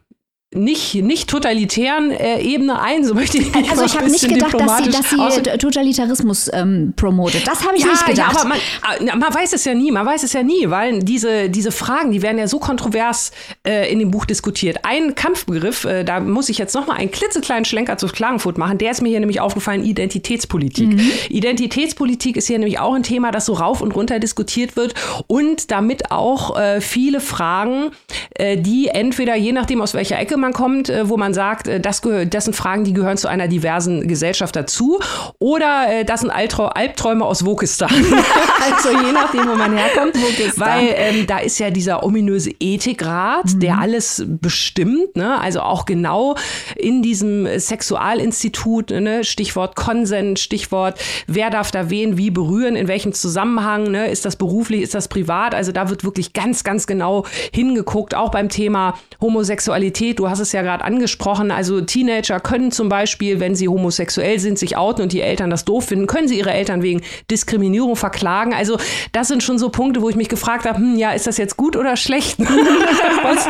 nicht, nicht totalitären äh, Ebene ein, so möchte ich Also ich habe nicht gedacht, dass sie, dass sie Totalitarismus ähm, promotet. Das habe ich ja, nicht gedacht. Ja, aber man, äh, man, weiß es ja nie, man weiß es ja nie, weil diese, diese Fragen, die werden ja so kontrovers äh, in dem Buch diskutiert. Ein Kampfbegriff, äh, da muss ich jetzt noch mal einen klitzekleinen Schlenker zu Klagenfurt machen, der ist mir hier nämlich aufgefallen, Identitätspolitik. Mhm. Identitätspolitik ist hier nämlich auch ein Thema, das so rauf und runter diskutiert wird und damit auch äh, viele Fragen, äh, die entweder je nachdem aus welcher Ecke man kommt, äh, wo man sagt, äh, das, das sind Fragen, die gehören zu einer diversen Gesellschaft dazu. Oder äh, das sind Albträume aus Wokistan. also je nachdem, wo man herkommt. Wokistan. Weil ähm, da ist ja dieser ominöse Ethikrat, mhm. der alles bestimmt. Ne? Also auch genau in diesem Sexualinstitut, ne? Stichwort Konsens, Stichwort, wer darf da wen wie berühren, in welchem Zusammenhang, ne? ist das beruflich, ist das privat? Also da wird wirklich ganz, ganz genau hingeguckt, auch beim Thema Homosexualität. Du hast es ja gerade angesprochen, also Teenager können zum Beispiel, wenn sie homosexuell sind, sich outen und die Eltern das doof finden, können sie ihre Eltern wegen Diskriminierung verklagen. Also das sind schon so Punkte, wo ich mich gefragt habe, hm, ja, ist das jetzt gut oder schlecht? Was,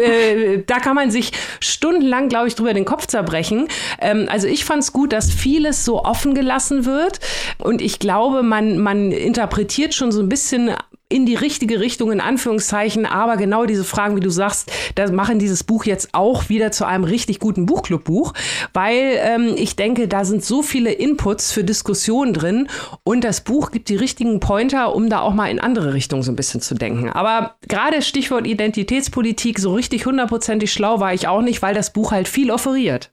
äh, da kann man sich stundenlang, glaube ich, drüber den Kopf zerbrechen. Ähm, also ich fand es gut, dass vieles so offen gelassen wird und ich glaube, man, man interpretiert schon so ein bisschen in die richtige Richtung, in Anführungszeichen. Aber genau diese Fragen, wie du sagst, das machen dieses Buch jetzt auch wieder zu einem richtig guten Buchclub-Buch, weil ähm, ich denke, da sind so viele Inputs für Diskussionen drin und das Buch gibt die richtigen Pointer, um da auch mal in andere Richtungen so ein bisschen zu denken. Aber gerade Stichwort Identitätspolitik, so richtig hundertprozentig schlau war ich auch nicht, weil das Buch halt viel offeriert.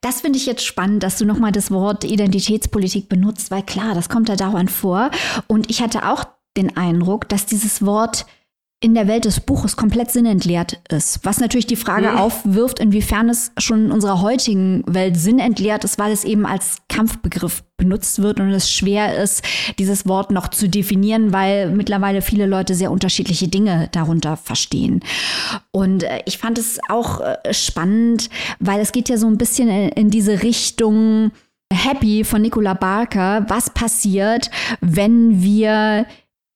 Das finde ich jetzt spannend, dass du nochmal das Wort Identitätspolitik benutzt, weil klar, das kommt da dauernd vor. Und ich hatte auch den Eindruck, dass dieses Wort in der Welt des Buches komplett sinnentleert ist. Was natürlich die Frage mhm. aufwirft, inwiefern es schon in unserer heutigen Welt sinnentleert ist, weil es eben als Kampfbegriff benutzt wird und es schwer ist, dieses Wort noch zu definieren, weil mittlerweile viele Leute sehr unterschiedliche Dinge darunter verstehen. Und äh, ich fand es auch äh, spannend, weil es geht ja so ein bisschen in diese Richtung Happy von Nicola Barker. Was passiert, wenn wir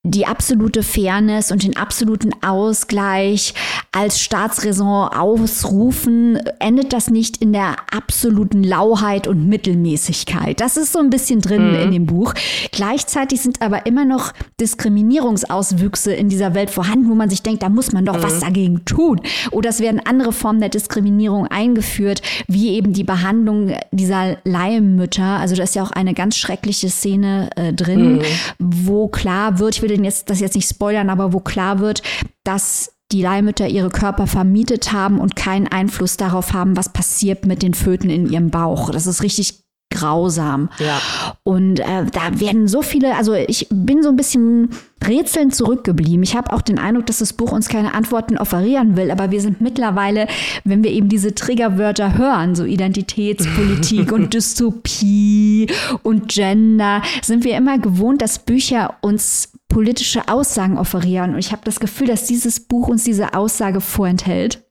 die absolute Fairness und den absoluten Ausgleich als Staatsräson ausrufen, endet das nicht in der absoluten Lauheit und Mittelmäßigkeit. Das ist so ein bisschen drin mhm. in dem Buch. Gleichzeitig sind aber immer noch Diskriminierungsauswüchse in dieser Welt vorhanden, wo man sich denkt, da muss man doch mhm. was dagegen tun. Oder es werden andere Formen der Diskriminierung eingeführt, wie eben die Behandlung dieser Leihmütter. Also da ist ja auch eine ganz schreckliche Szene äh, drin, mhm. wo klar wird, ich will den jetzt, das jetzt nicht spoilern, aber wo klar wird, dass die Leihmütter ihre Körper vermietet haben und keinen Einfluss darauf haben, was passiert mit den Föten in ihrem Bauch. Das ist richtig grausam. Ja. Und äh, da werden so viele, also ich bin so ein bisschen rätselnd zurückgeblieben. Ich habe auch den Eindruck, dass das Buch uns keine Antworten offerieren will, aber wir sind mittlerweile, wenn wir eben diese Triggerwörter hören, so Identitätspolitik und Dystopie und Gender, sind wir immer gewohnt, dass Bücher uns politische Aussagen offerieren. Und ich habe das Gefühl, dass dieses Buch uns diese Aussage vorenthält.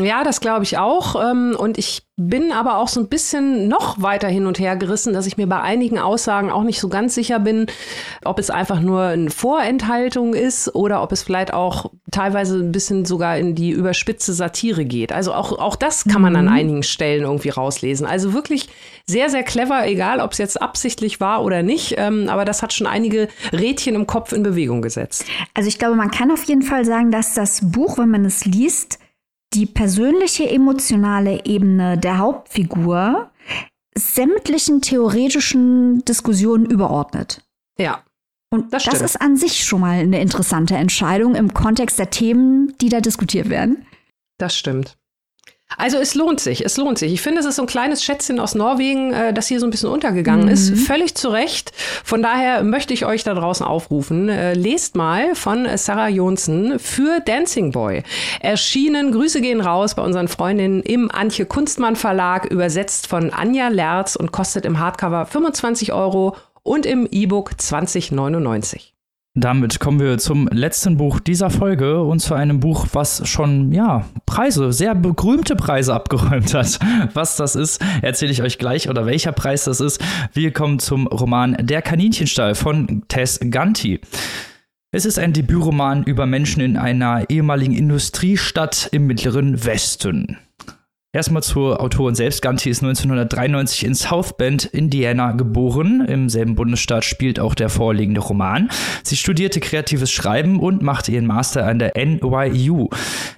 Ja, das glaube ich auch. Ähm, und ich bin aber auch so ein bisschen noch weiter hin und her gerissen, dass ich mir bei einigen Aussagen auch nicht so ganz sicher bin, ob es einfach nur eine Vorenthaltung ist oder ob es vielleicht auch teilweise ein bisschen sogar in die überspitzte Satire geht. Also auch, auch das kann man an mhm. einigen Stellen irgendwie rauslesen. Also wirklich sehr, sehr clever, egal ob es jetzt absichtlich war oder nicht. Ähm, aber das hat schon einige Rädchen im Kopf in Bewegung gesetzt. Also ich glaube, man kann auf jeden Fall sagen, dass das Buch, wenn man es liest, die persönliche emotionale Ebene der Hauptfigur sämtlichen theoretischen Diskussionen überordnet. Ja. Und das, das ist an sich schon mal eine interessante Entscheidung im Kontext der Themen, die da diskutiert werden. Das stimmt. Also es lohnt sich, es lohnt sich. Ich finde, es ist so ein kleines Schätzchen aus Norwegen, äh, das hier so ein bisschen untergegangen mhm. ist. Völlig zu Recht. Von daher möchte ich euch da draußen aufrufen. Äh, lest mal von Sarah Jonsen für Dancing Boy. Erschienen, Grüße gehen raus bei unseren Freundinnen im Antje Kunstmann Verlag, übersetzt von Anja Lerz und kostet im Hardcover 25 Euro und im E-Book 2099. Damit kommen wir zum letzten Buch dieser Folge und zu einem Buch, was schon, ja, Preise, sehr berühmte Preise abgeräumt hat. Was das ist, erzähle ich euch gleich oder welcher Preis das ist. Wir kommen zum Roman Der Kaninchenstall von Tess Ganti. Es ist ein Debütroman über Menschen in einer ehemaligen Industriestadt im mittleren Westen. Erstmal zur Autorin selbst. Ganti ist 1993 in South Bend, Indiana geboren. Im selben Bundesstaat spielt auch der vorliegende Roman. Sie studierte kreatives Schreiben und machte ihren Master an der NYU.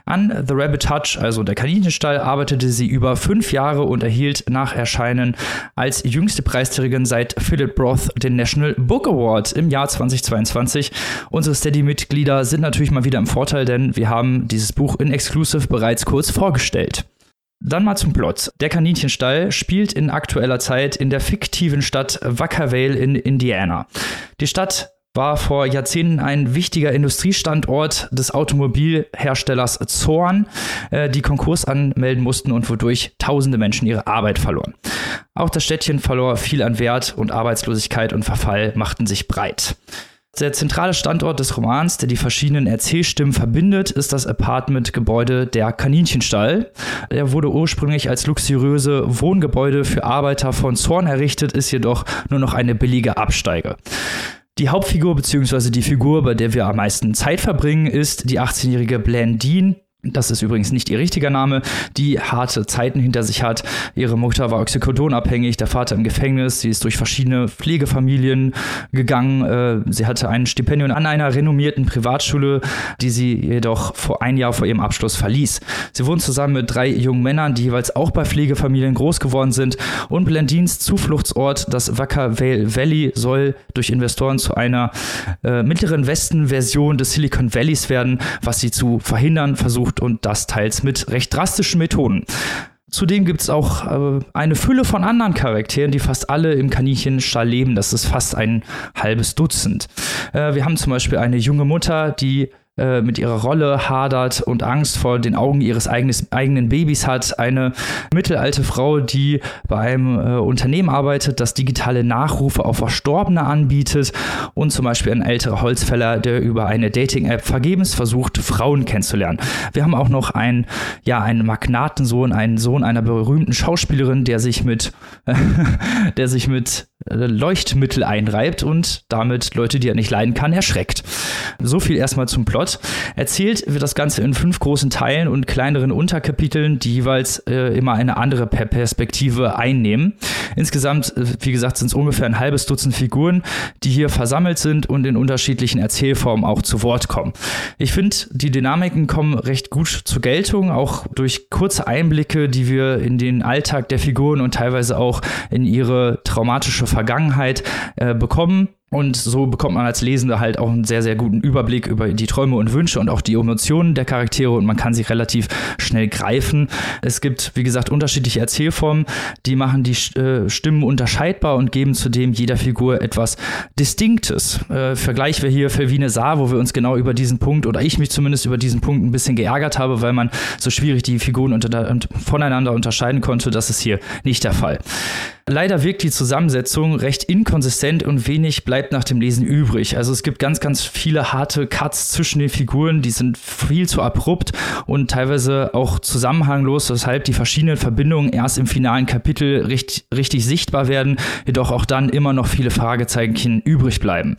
An The Rabbit Touch, also der Kaninchenstall, arbeitete sie über fünf Jahre und erhielt nach Erscheinen als jüngste Preisträgerin seit Philip Roth den National Book Award im Jahr 2022. Unsere Steady-Mitglieder sind natürlich mal wieder im Vorteil, denn wir haben dieses Buch in Exclusive bereits kurz vorgestellt. Dann mal zum Plot. Der Kaninchenstall spielt in aktueller Zeit in der fiktiven Stadt Vacavale in Indiana. Die Stadt war vor Jahrzehnten ein wichtiger Industriestandort des Automobilherstellers Zorn, äh, die Konkurs anmelden mussten und wodurch tausende Menschen ihre Arbeit verloren. Auch das Städtchen verlor viel an Wert und Arbeitslosigkeit und Verfall machten sich breit. Der zentrale Standort des Romans, der die verschiedenen Erzählstimmen verbindet, ist das Apartmentgebäude der Kaninchenstall. Er wurde ursprünglich als luxuriöse Wohngebäude für Arbeiter von Zorn errichtet, ist jedoch nur noch eine billige Absteige. Die Hauptfigur bzw. die Figur, bei der wir am meisten Zeit verbringen, ist die 18-jährige Blandine, das ist übrigens nicht ihr richtiger Name, die harte Zeiten hinter sich hat. Ihre Mutter war oxycodonabhängig, der Vater im Gefängnis, sie ist durch verschiedene Pflegefamilien gegangen. Äh, sie hatte ein Stipendium an einer renommierten Privatschule, die sie jedoch vor ein Jahr vor ihrem Abschluss verließ. Sie wohnt zusammen mit drei jungen Männern, die jeweils auch bei Pflegefamilien groß geworden sind. Und Blendins Zufluchtsort, das Wacker Valley, soll durch Investoren zu einer äh, mittleren Westen-Version des Silicon Valleys werden, was sie zu verhindern versucht versucht und das teils mit recht drastischen Methoden. Zudem gibt es auch äh, eine Fülle von anderen Charakteren, die fast alle im Kaninchenstall leben. Das ist fast ein halbes Dutzend. Äh, wir haben zum Beispiel eine junge Mutter, die äh, mit ihrer Rolle hadert und Angst vor den Augen ihres eigenes, eigenen Babys hat. Eine mittelalte Frau, die bei einem äh, Unternehmen arbeitet, das digitale Nachrufe auf Verstorbene anbietet und zum Beispiel ein älterer Holzfäller, der über eine Dating-App vergebens versucht, Frauen kennenzulernen. Wir haben auch noch einen, ja, einen Magnatensohn, einen Sohn einer berühmten Schauspielerin, der sich mit, der sich mit äh, Leuchtmittel einreibt und damit Leute, die er nicht leiden kann, erschreckt. So viel erstmal zum Plot. Plot. Erzählt wird das Ganze in fünf großen Teilen und kleineren Unterkapiteln, die jeweils äh, immer eine andere Perspektive einnehmen. Insgesamt, äh, wie gesagt, sind es ungefähr ein halbes Dutzend Figuren, die hier versammelt sind und in unterschiedlichen Erzählformen auch zu Wort kommen. Ich finde, die Dynamiken kommen recht gut zur Geltung, auch durch kurze Einblicke, die wir in den Alltag der Figuren und teilweise auch in ihre traumatische Vergangenheit äh, bekommen. Und so bekommt man als Lesender halt auch einen sehr, sehr guten Überblick über die Träume und Wünsche und auch die Emotionen der Charaktere und man kann sie relativ schnell greifen. Es gibt, wie gesagt, unterschiedliche Erzählformen, die machen die äh, Stimmen unterscheidbar und geben zudem jeder Figur etwas Distinktes. Äh, Vergleich wir hier Wiener Saar, wo wir uns genau über diesen Punkt oder ich mich zumindest über diesen Punkt ein bisschen geärgert habe, weil man so schwierig die Figuren unter, voneinander unterscheiden konnte. Das ist hier nicht der Fall. Leider wirkt die Zusammensetzung recht inkonsistent und wenig bleibt nach dem Lesen übrig. Also es gibt ganz, ganz viele harte Cuts zwischen den Figuren, die sind viel zu abrupt und teilweise auch zusammenhanglos, weshalb die verschiedenen Verbindungen erst im finalen Kapitel richtig, richtig sichtbar werden, jedoch auch dann immer noch viele Fragezeichen übrig bleiben.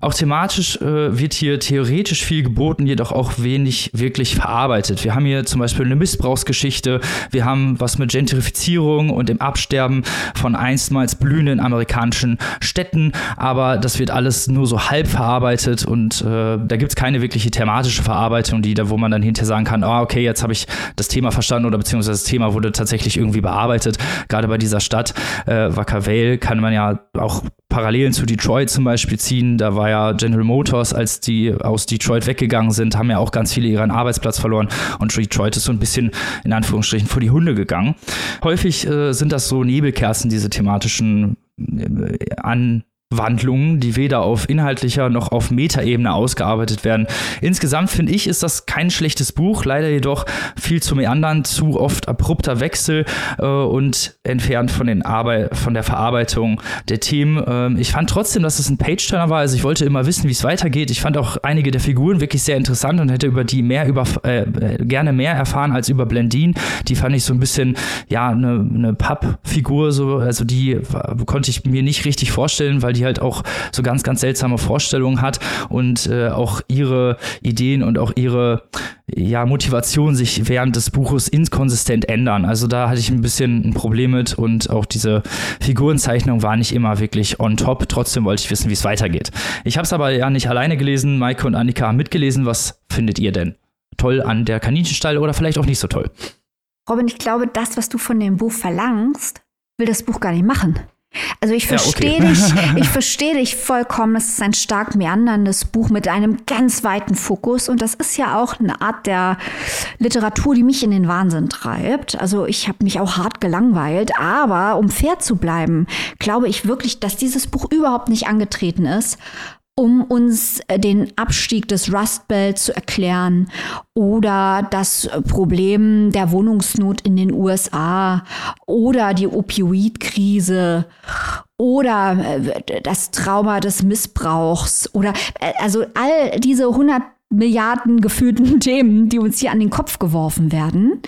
Auch thematisch äh, wird hier theoretisch viel geboten, jedoch auch wenig wirklich verarbeitet. Wir haben hier zum Beispiel eine Missbrauchsgeschichte, wir haben was mit Gentrifizierung und dem Absterben von einstmals blühenden amerikanischen Städten, aber das wird alles nur so halb verarbeitet und äh, da gibt es keine wirkliche thematische Verarbeitung, die da, wo man dann hinterher sagen kann, ah, okay, jetzt habe ich das Thema verstanden oder beziehungsweise das Thema wurde tatsächlich irgendwie bearbeitet. Gerade bei dieser Stadt äh, Wacker Vale kann man ja auch Parallelen zu Detroit zum Beispiel ziehen. Da war ja General Motors, als die aus Detroit weggegangen sind, haben ja auch ganz viele ihren Arbeitsplatz verloren und Detroit ist so ein bisschen in Anführungsstrichen vor die Hunde gegangen. Häufig äh, sind das so Nebelkerzen, diese thematischen äh, an Wandlungen, die weder auf inhaltlicher noch auf Metaebene ausgearbeitet werden. Insgesamt finde ich, ist das kein schlechtes Buch, leider jedoch viel zu meandern, zu oft abrupter Wechsel äh, und entfernt von, den von der Verarbeitung der Themen. Ähm, ich fand trotzdem, dass es ein Page-Turner war, also ich wollte immer wissen, wie es weitergeht. Ich fand auch einige der Figuren wirklich sehr interessant und hätte über die mehr über, äh, gerne mehr erfahren als über Blendin. Die fand ich so ein bisschen, ja, eine, eine Pappfigur, so, also die konnte ich mir nicht richtig vorstellen, weil die halt auch so ganz, ganz seltsame Vorstellungen hat und äh, auch ihre Ideen und auch ihre ja, Motivation sich während des Buches inkonsistent ändern. Also da hatte ich ein bisschen ein Problem mit und auch diese Figurenzeichnung war nicht immer wirklich on top. Trotzdem wollte ich wissen, wie es weitergeht. Ich habe es aber ja nicht alleine gelesen. Maike und Annika haben mitgelesen. Was findet ihr denn toll an der Kaninchenstall oder vielleicht auch nicht so toll? Robin, ich glaube, das, was du von dem Buch verlangst, will das Buch gar nicht machen. Also ich verstehe ja, okay. dich, ich verstehe dich vollkommen. Es ist ein stark meanderndes Buch mit einem ganz weiten Fokus und das ist ja auch eine Art der Literatur, die mich in den Wahnsinn treibt. Also ich habe mich auch hart gelangweilt, aber um fair zu bleiben, glaube ich wirklich, dass dieses Buch überhaupt nicht angetreten ist, um uns äh, den Abstieg des Rust Belt zu erklären oder das Problem der Wohnungsnot in den USA oder die Opioidkrise oder äh, das Trauma des Missbrauchs oder äh, also all diese 100 Milliarden gefühlten Themen, die uns hier an den Kopf geworfen werden,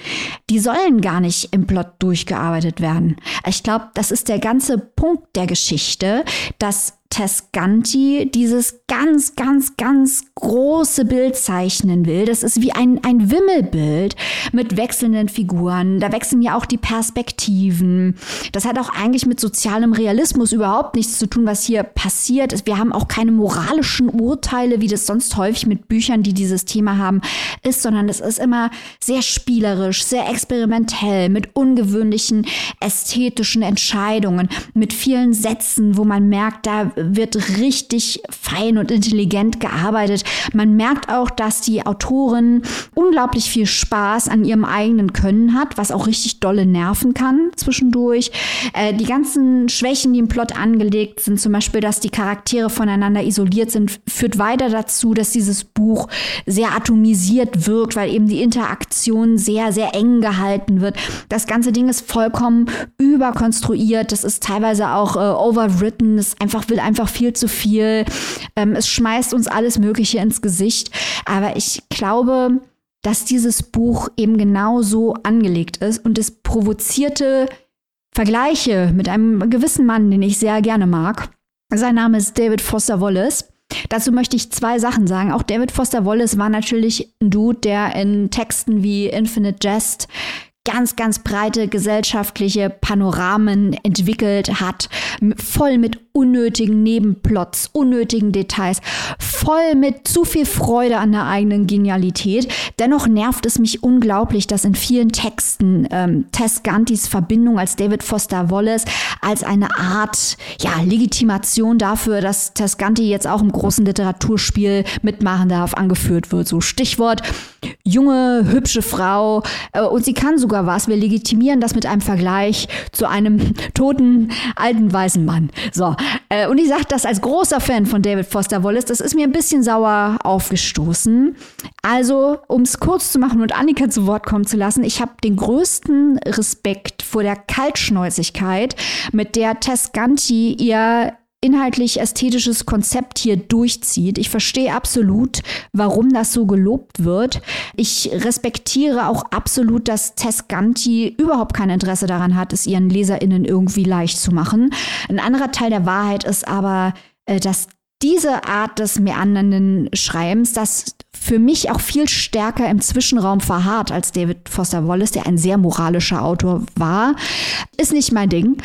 die sollen gar nicht im Plot durchgearbeitet werden. Ich glaube, das ist der ganze Punkt der Geschichte, dass Tescanti dieses ganz, ganz, ganz große Bild zeichnen will. Das ist wie ein, ein Wimmelbild mit wechselnden Figuren. Da wechseln ja auch die Perspektiven. Das hat auch eigentlich mit sozialem Realismus überhaupt nichts zu tun, was hier passiert. Wir haben auch keine moralischen Urteile, wie das sonst häufig mit Büchern, die dieses Thema haben, ist, sondern es ist immer sehr spielerisch, sehr experimentell, mit ungewöhnlichen ästhetischen Entscheidungen, mit vielen Sätzen, wo man merkt, da wird richtig fein und intelligent gearbeitet. Man merkt auch, dass die Autorin unglaublich viel Spaß an ihrem eigenen Können hat, was auch richtig dolle nerven kann zwischendurch. Äh, die ganzen Schwächen, die im Plot angelegt sind, zum Beispiel, dass die Charaktere voneinander isoliert sind, führt weiter dazu, dass dieses Buch sehr atomisiert wirkt, weil eben die Interaktion sehr, sehr eng gehalten wird. Das ganze Ding ist vollkommen überkonstruiert. Das ist teilweise auch äh, overwritten. Es einfach will einfach viel zu viel. Ähm, es schmeißt uns alles Mögliche ins Gesicht. Aber ich glaube, dass dieses Buch eben genau so angelegt ist und es provozierte Vergleiche mit einem gewissen Mann, den ich sehr gerne mag. Sein Name ist David Foster Wallace. Dazu möchte ich zwei Sachen sagen. Auch David Foster Wallace war natürlich ein Dude, der in Texten wie Infinite Jest ganz, ganz breite gesellschaftliche Panoramen entwickelt hat, voll mit unnötigen Nebenplots, unnötigen Details, voll mit zu viel Freude an der eigenen Genialität. Dennoch nervt es mich unglaublich, dass in vielen Texten ähm, Tess Gantis Verbindung als David Foster Wallace als eine Art ja, Legitimation dafür, dass Tess Ganti jetzt auch im großen Literaturspiel mitmachen darf, angeführt wird. So Stichwort junge, hübsche Frau äh, und sie kann sogar sogar was. Wir legitimieren das mit einem Vergleich zu einem toten alten weißen Mann. So. Äh, und ich sage das als großer Fan von David Foster Wallace. Das ist mir ein bisschen sauer aufgestoßen. Also, um es kurz zu machen und Annika zu Wort kommen zu lassen, ich habe den größten Respekt vor der Kaltschnäuzigkeit, mit der Tess Ganti ihr inhaltlich ästhetisches Konzept hier durchzieht. Ich verstehe absolut, warum das so gelobt wird. Ich respektiere auch absolut, dass Tess Ganti überhaupt kein Interesse daran hat, es ihren LeserInnen irgendwie leicht zu machen. Ein anderer Teil der Wahrheit ist aber, äh, dass diese Art des meandernden Schreibens, das für mich auch viel stärker im Zwischenraum verharrt als David Foster Wallace, der ein sehr moralischer Autor war, ist nicht mein Ding.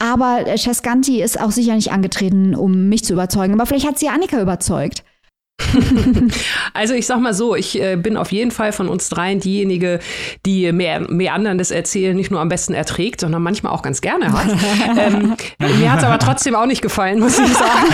Aber Chescanti ist auch sicher nicht angetreten, um mich zu überzeugen. Aber vielleicht hat sie Annika überzeugt. also ich sag mal so, ich äh, bin auf jeden Fall von uns dreien diejenige, die mehr, mehr anderen das Erzählen nicht nur am besten erträgt, sondern manchmal auch ganz gerne hat. ähm, mir hat es aber trotzdem auch nicht gefallen, muss ich sagen.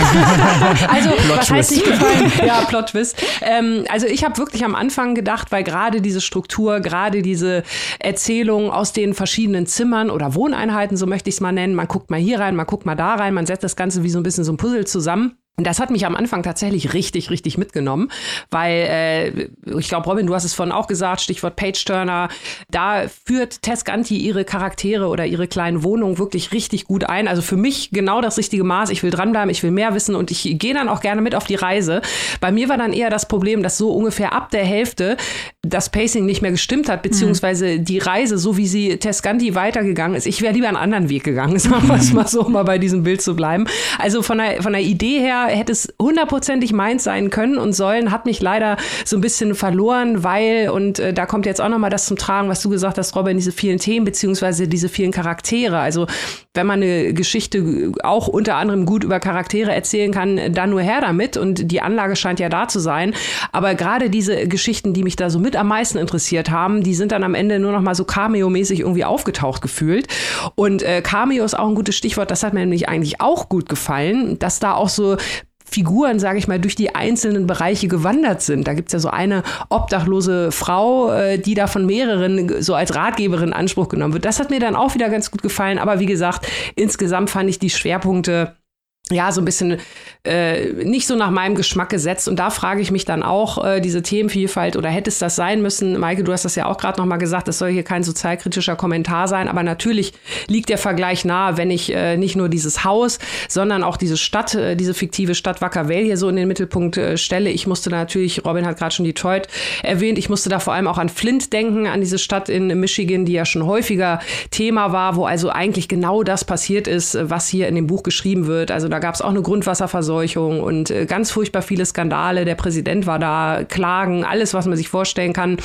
also Plot was heißt nicht gefallen? Ja, Plot Twist. Ähm, also ich habe wirklich am Anfang gedacht, weil gerade diese Struktur, gerade diese Erzählung aus den verschiedenen Zimmern oder Wohneinheiten, so möchte ich es mal nennen, man guckt mal hier rein, man guckt mal da rein, man setzt das Ganze wie so ein bisschen so ein Puzzle zusammen. Das hat mich am Anfang tatsächlich richtig, richtig mitgenommen, weil äh, ich glaube, Robin, du hast es vorhin auch gesagt, Stichwort Page Turner. Da führt Tess Ganti ihre Charaktere oder ihre kleinen Wohnungen wirklich richtig gut ein. Also für mich genau das richtige Maß. Ich will dranbleiben, ich will mehr wissen und ich gehe dann auch gerne mit auf die Reise. Bei mir war dann eher das Problem, dass so ungefähr ab der Hälfte das Pacing nicht mehr gestimmt hat, beziehungsweise mhm. die Reise, so wie sie Tess Ganti weitergegangen ist. Ich wäre lieber einen anderen Weg gegangen, sagen wir es mal so, mal bei diesem Bild zu bleiben. Also von der, von der Idee her hätte es hundertprozentig meins sein können und sollen, hat mich leider so ein bisschen verloren, weil, und äh, da kommt jetzt auch nochmal das zum Tragen, was du gesagt hast, Robin, diese vielen Themen, beziehungsweise diese vielen Charaktere. Also wenn man eine Geschichte auch unter anderem gut über Charaktere erzählen kann, dann nur her damit und die Anlage scheint ja da zu sein. Aber gerade diese Geschichten, die mich da so mit am meisten interessiert haben, die sind dann am Ende nur noch mal so Cameo-mäßig irgendwie aufgetaucht gefühlt. Und äh, Cameo ist auch ein gutes Stichwort, das hat mir nämlich eigentlich auch gut gefallen, dass da auch so Figuren, sage ich mal, durch die einzelnen Bereiche gewandert sind. Da gibt's ja so eine obdachlose Frau, äh, die da von mehreren so als Ratgeberin in Anspruch genommen wird. Das hat mir dann auch wieder ganz gut gefallen. Aber wie gesagt, insgesamt fand ich die Schwerpunkte ja, so ein bisschen äh, nicht so nach meinem Geschmack gesetzt. Und da frage ich mich dann auch, äh, diese Themenvielfalt oder hätte es das sein müssen? Maike, du hast das ja auch gerade nochmal gesagt, es soll hier kein sozialkritischer Kommentar sein, aber natürlich liegt der Vergleich nahe, wenn ich äh, nicht nur dieses Haus, sondern auch diese Stadt, äh, diese fiktive Stadt Wackerwell hier so in den Mittelpunkt äh, stelle. Ich musste natürlich, Robin hat gerade schon Detroit erwähnt, ich musste da vor allem auch an Flint denken, an diese Stadt in Michigan, die ja schon häufiger Thema war, wo also eigentlich genau das passiert ist, was hier in dem Buch geschrieben wird. Also da gab es auch eine Grundwasserverseuchung und äh, ganz furchtbar viele Skandale. Der Präsident war da, Klagen, alles, was man sich vorstellen kann.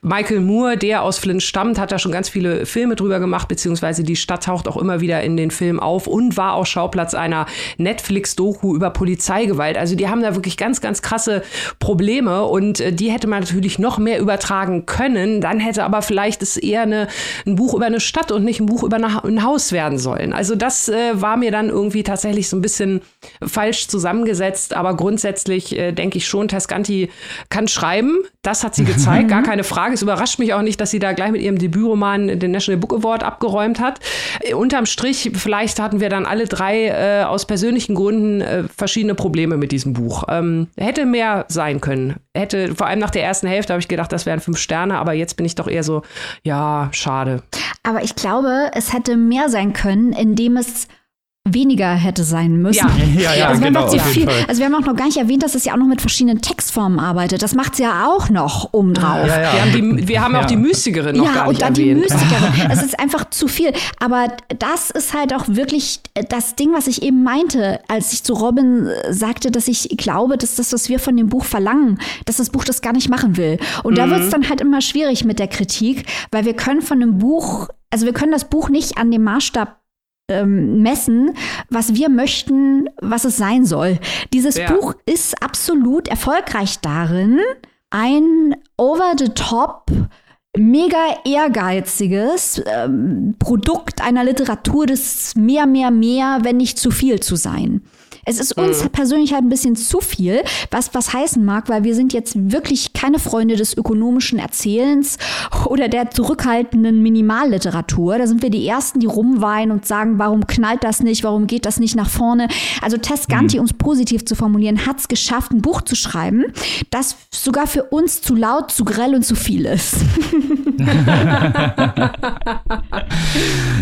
Michael Moore, der aus Flint stammt, hat da schon ganz viele Filme drüber gemacht, beziehungsweise die Stadt taucht auch immer wieder in den Filmen auf und war auch Schauplatz einer Netflix-Doku über Polizeigewalt. Also die haben da wirklich ganz, ganz krasse Probleme und äh, die hätte man natürlich noch mehr übertragen können. Dann hätte aber vielleicht es eher eine, ein Buch über eine Stadt und nicht ein Buch über ein Haus werden sollen. Also das äh, war mir dann irgendwie tatsächlich so ein bisschen bisschen falsch zusammengesetzt, aber grundsätzlich äh, denke ich schon, Tascanti kann schreiben. Das hat sie gezeigt, gar keine Frage. Es überrascht mich auch nicht, dass sie da gleich mit ihrem Debütroman den National Book Award abgeräumt hat. Äh, unterm Strich, vielleicht hatten wir dann alle drei äh, aus persönlichen Gründen äh, verschiedene Probleme mit diesem Buch. Ähm, hätte mehr sein können. Hätte, vor allem nach der ersten Hälfte habe ich gedacht, das wären fünf Sterne, aber jetzt bin ich doch eher so, ja, schade. Aber ich glaube, es hätte mehr sein können, indem es weniger hätte sein müssen. Ja, ja, ja also, genau, viel, also wir haben auch noch gar nicht erwähnt, dass es ja auch noch mit verschiedenen Textformen arbeitet. Das macht es ja auch noch um drauf. Ja, ja. Wir haben, die, wir haben auch die Mystikerin noch ja, gar nicht und dann erwähnt. die Mystikerin. Es ist einfach zu viel. Aber das ist halt auch wirklich das Ding, was ich eben meinte, als ich zu Robin sagte, dass ich glaube, dass das, was wir von dem Buch verlangen, dass das Buch das gar nicht machen will. Und mhm. da wird es dann halt immer schwierig mit der Kritik, weil wir können von einem Buch also wir können das Buch nicht an dem Maßstab ähm, messen, was wir möchten, was es sein soll. Dieses ja. Buch ist absolut erfolgreich darin, ein over-the-top mega ehrgeiziges ähm, Produkt einer Literatur des mehr, mehr, mehr, wenn nicht zu viel zu sein. Es ist uns mhm. persönlich halt ein bisschen zu viel, was was heißen mag, weil wir sind jetzt wirklich keine Freunde des ökonomischen Erzählens oder der zurückhaltenden Minimalliteratur. Da sind wir die Ersten, die rumweinen und sagen, warum knallt das nicht, warum geht das nicht nach vorne. Also Tess Ganti, mhm. um es positiv zu formulieren, hat es geschafft, ein Buch zu schreiben, das sogar für uns zu laut, zu grell und zu viel ist.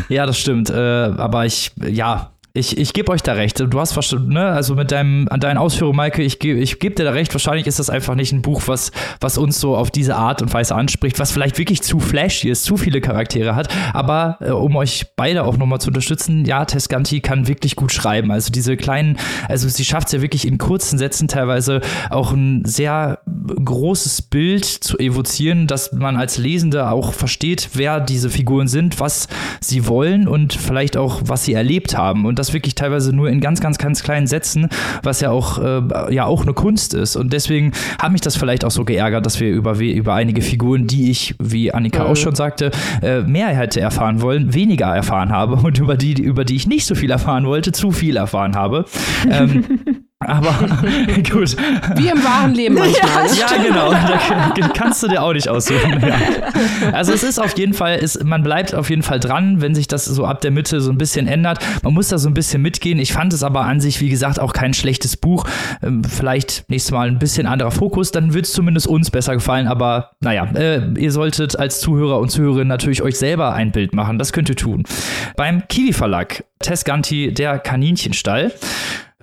ja, das stimmt. Äh, aber ich, ja, ich, ich gebe euch da recht. Du hast verstanden, ne? Also mit deinem, an deinen Ausführungen, Maike, ich gebe ich geb dir da recht. Wahrscheinlich ist das einfach nicht ein Buch, was, was uns so auf diese Art und Weise anspricht, was vielleicht wirklich zu flashy ist, zu viele Charaktere hat. Aber äh, um euch beide auch nochmal zu unterstützen, ja, Tescanti kann wirklich gut schreiben. Also diese kleinen, also sie schafft es ja wirklich in kurzen Sätzen teilweise auch ein sehr großes Bild zu evozieren, dass man als Lesender auch versteht, wer diese Figuren sind, was sie wollen und vielleicht auch, was sie erlebt haben. Und das das wirklich teilweise nur in ganz, ganz, ganz kleinen Sätzen, was ja auch, äh, ja auch eine Kunst ist. Und deswegen hat mich das vielleicht auch so geärgert, dass wir über, über einige Figuren, die ich, wie Annika mhm. auch schon sagte, äh, mehr hätte erfahren wollen, weniger erfahren habe und über die, über die ich nicht so viel erfahren wollte, zu viel erfahren habe. ähm, aber gut. Wie im wahren Leben manchmal. Ja, ja genau. Da kannst du dir auch nicht aussuchen. Ja. Also es ist auf jeden Fall, ist, man bleibt auf jeden Fall dran, wenn sich das so ab der Mitte so ein bisschen ändert. Man muss da so ein bisschen mitgehen. Ich fand es aber an sich, wie gesagt, auch kein schlechtes Buch. Ähm, vielleicht nächstes Mal ein bisschen anderer Fokus, dann wird es zumindest uns besser gefallen. Aber naja, äh, ihr solltet als Zuhörer und Zuhörerinnen natürlich euch selber ein Bild machen. Das könnt ihr tun. Beim Kiwi Verlag, Tess Ganti, der Kaninchenstall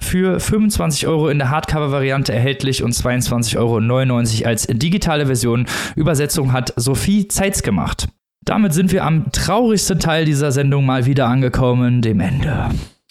für 25 Euro in der Hardcover-Variante erhältlich und 22,99 Euro als digitale Version. Übersetzung hat Sophie Zeitz gemacht. Damit sind wir am traurigsten Teil dieser Sendung mal wieder angekommen, dem Ende.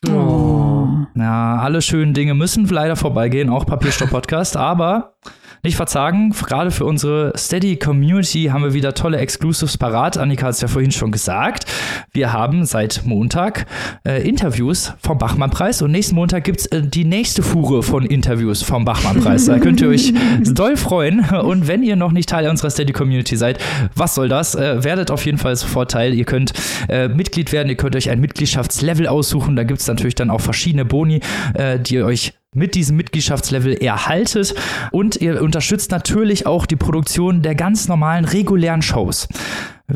Oh. Ja, alle schönen Dinge müssen leider vorbeigehen, auch Papierstopp-Podcast, aber nicht verzagen. Gerade für unsere Steady Community haben wir wieder tolle Exclusives parat. Annika hat es ja vorhin schon gesagt. Wir haben seit Montag äh, Interviews vom Bachmann-Preis und nächsten Montag gibt es äh, die nächste Fuhre von Interviews vom Bachmann-Preis. Da könnt ihr euch doll freuen. Und wenn ihr noch nicht Teil unserer Steady Community seid, was soll das? Äh, werdet auf jeden Fall sofort Teil. Ihr könnt äh, Mitglied werden, ihr könnt euch ein Mitgliedschaftslevel aussuchen. Da gibt es natürlich dann auch verschiedene Boni, äh, die ihr euch mit diesem Mitgliedschaftslevel erhaltet und ihr unterstützt natürlich auch die Produktion der ganz normalen regulären Shows.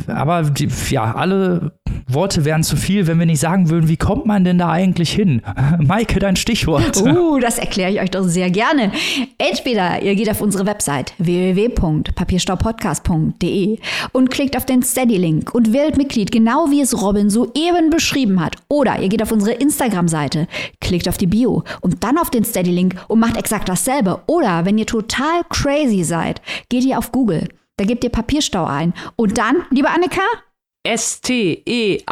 Aber die, ja, alle Worte wären zu viel, wenn wir nicht sagen würden, wie kommt man denn da eigentlich hin? Maike, dein Stichwort. Uh, das erkläre ich euch doch sehr gerne. Entweder ihr geht auf unsere Website www.papierstaupodcast.de und klickt auf den Steady-Link und wählt Mitglied, genau wie es Robin soeben beschrieben hat. Oder ihr geht auf unsere Instagram-Seite, klickt auf die Bio und dann auf den Steady-Link und macht exakt dasselbe. Oder wenn ihr total crazy seid, geht ihr auf Google da gebt ihr Papierstau ein. Und dann, liebe Annika? S-T-E-A-D-Y.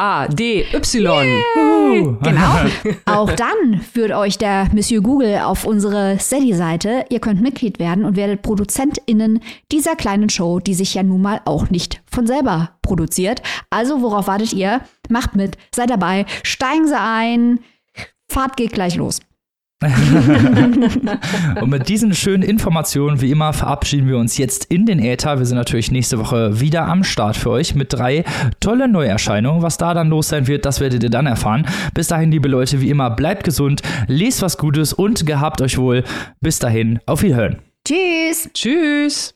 Uh. Genau. Auch dann führt euch der Monsieur Google auf unsere Steady-Seite. Ihr könnt Mitglied werden und werdet ProduzentInnen dieser kleinen Show, die sich ja nun mal auch nicht von selber produziert. Also, worauf wartet ihr? Macht mit, seid dabei, steigen Sie ein. Fahrt geht gleich los. und mit diesen schönen Informationen, wie immer, verabschieden wir uns jetzt in den Äther. Wir sind natürlich nächste Woche wieder am Start für euch mit drei tollen Neuerscheinungen. Was da dann los sein wird, das werdet ihr dann erfahren. Bis dahin, liebe Leute, wie immer, bleibt gesund, lest was Gutes und gehabt euch wohl. Bis dahin, auf Wiederhören. Tschüss. Tschüss.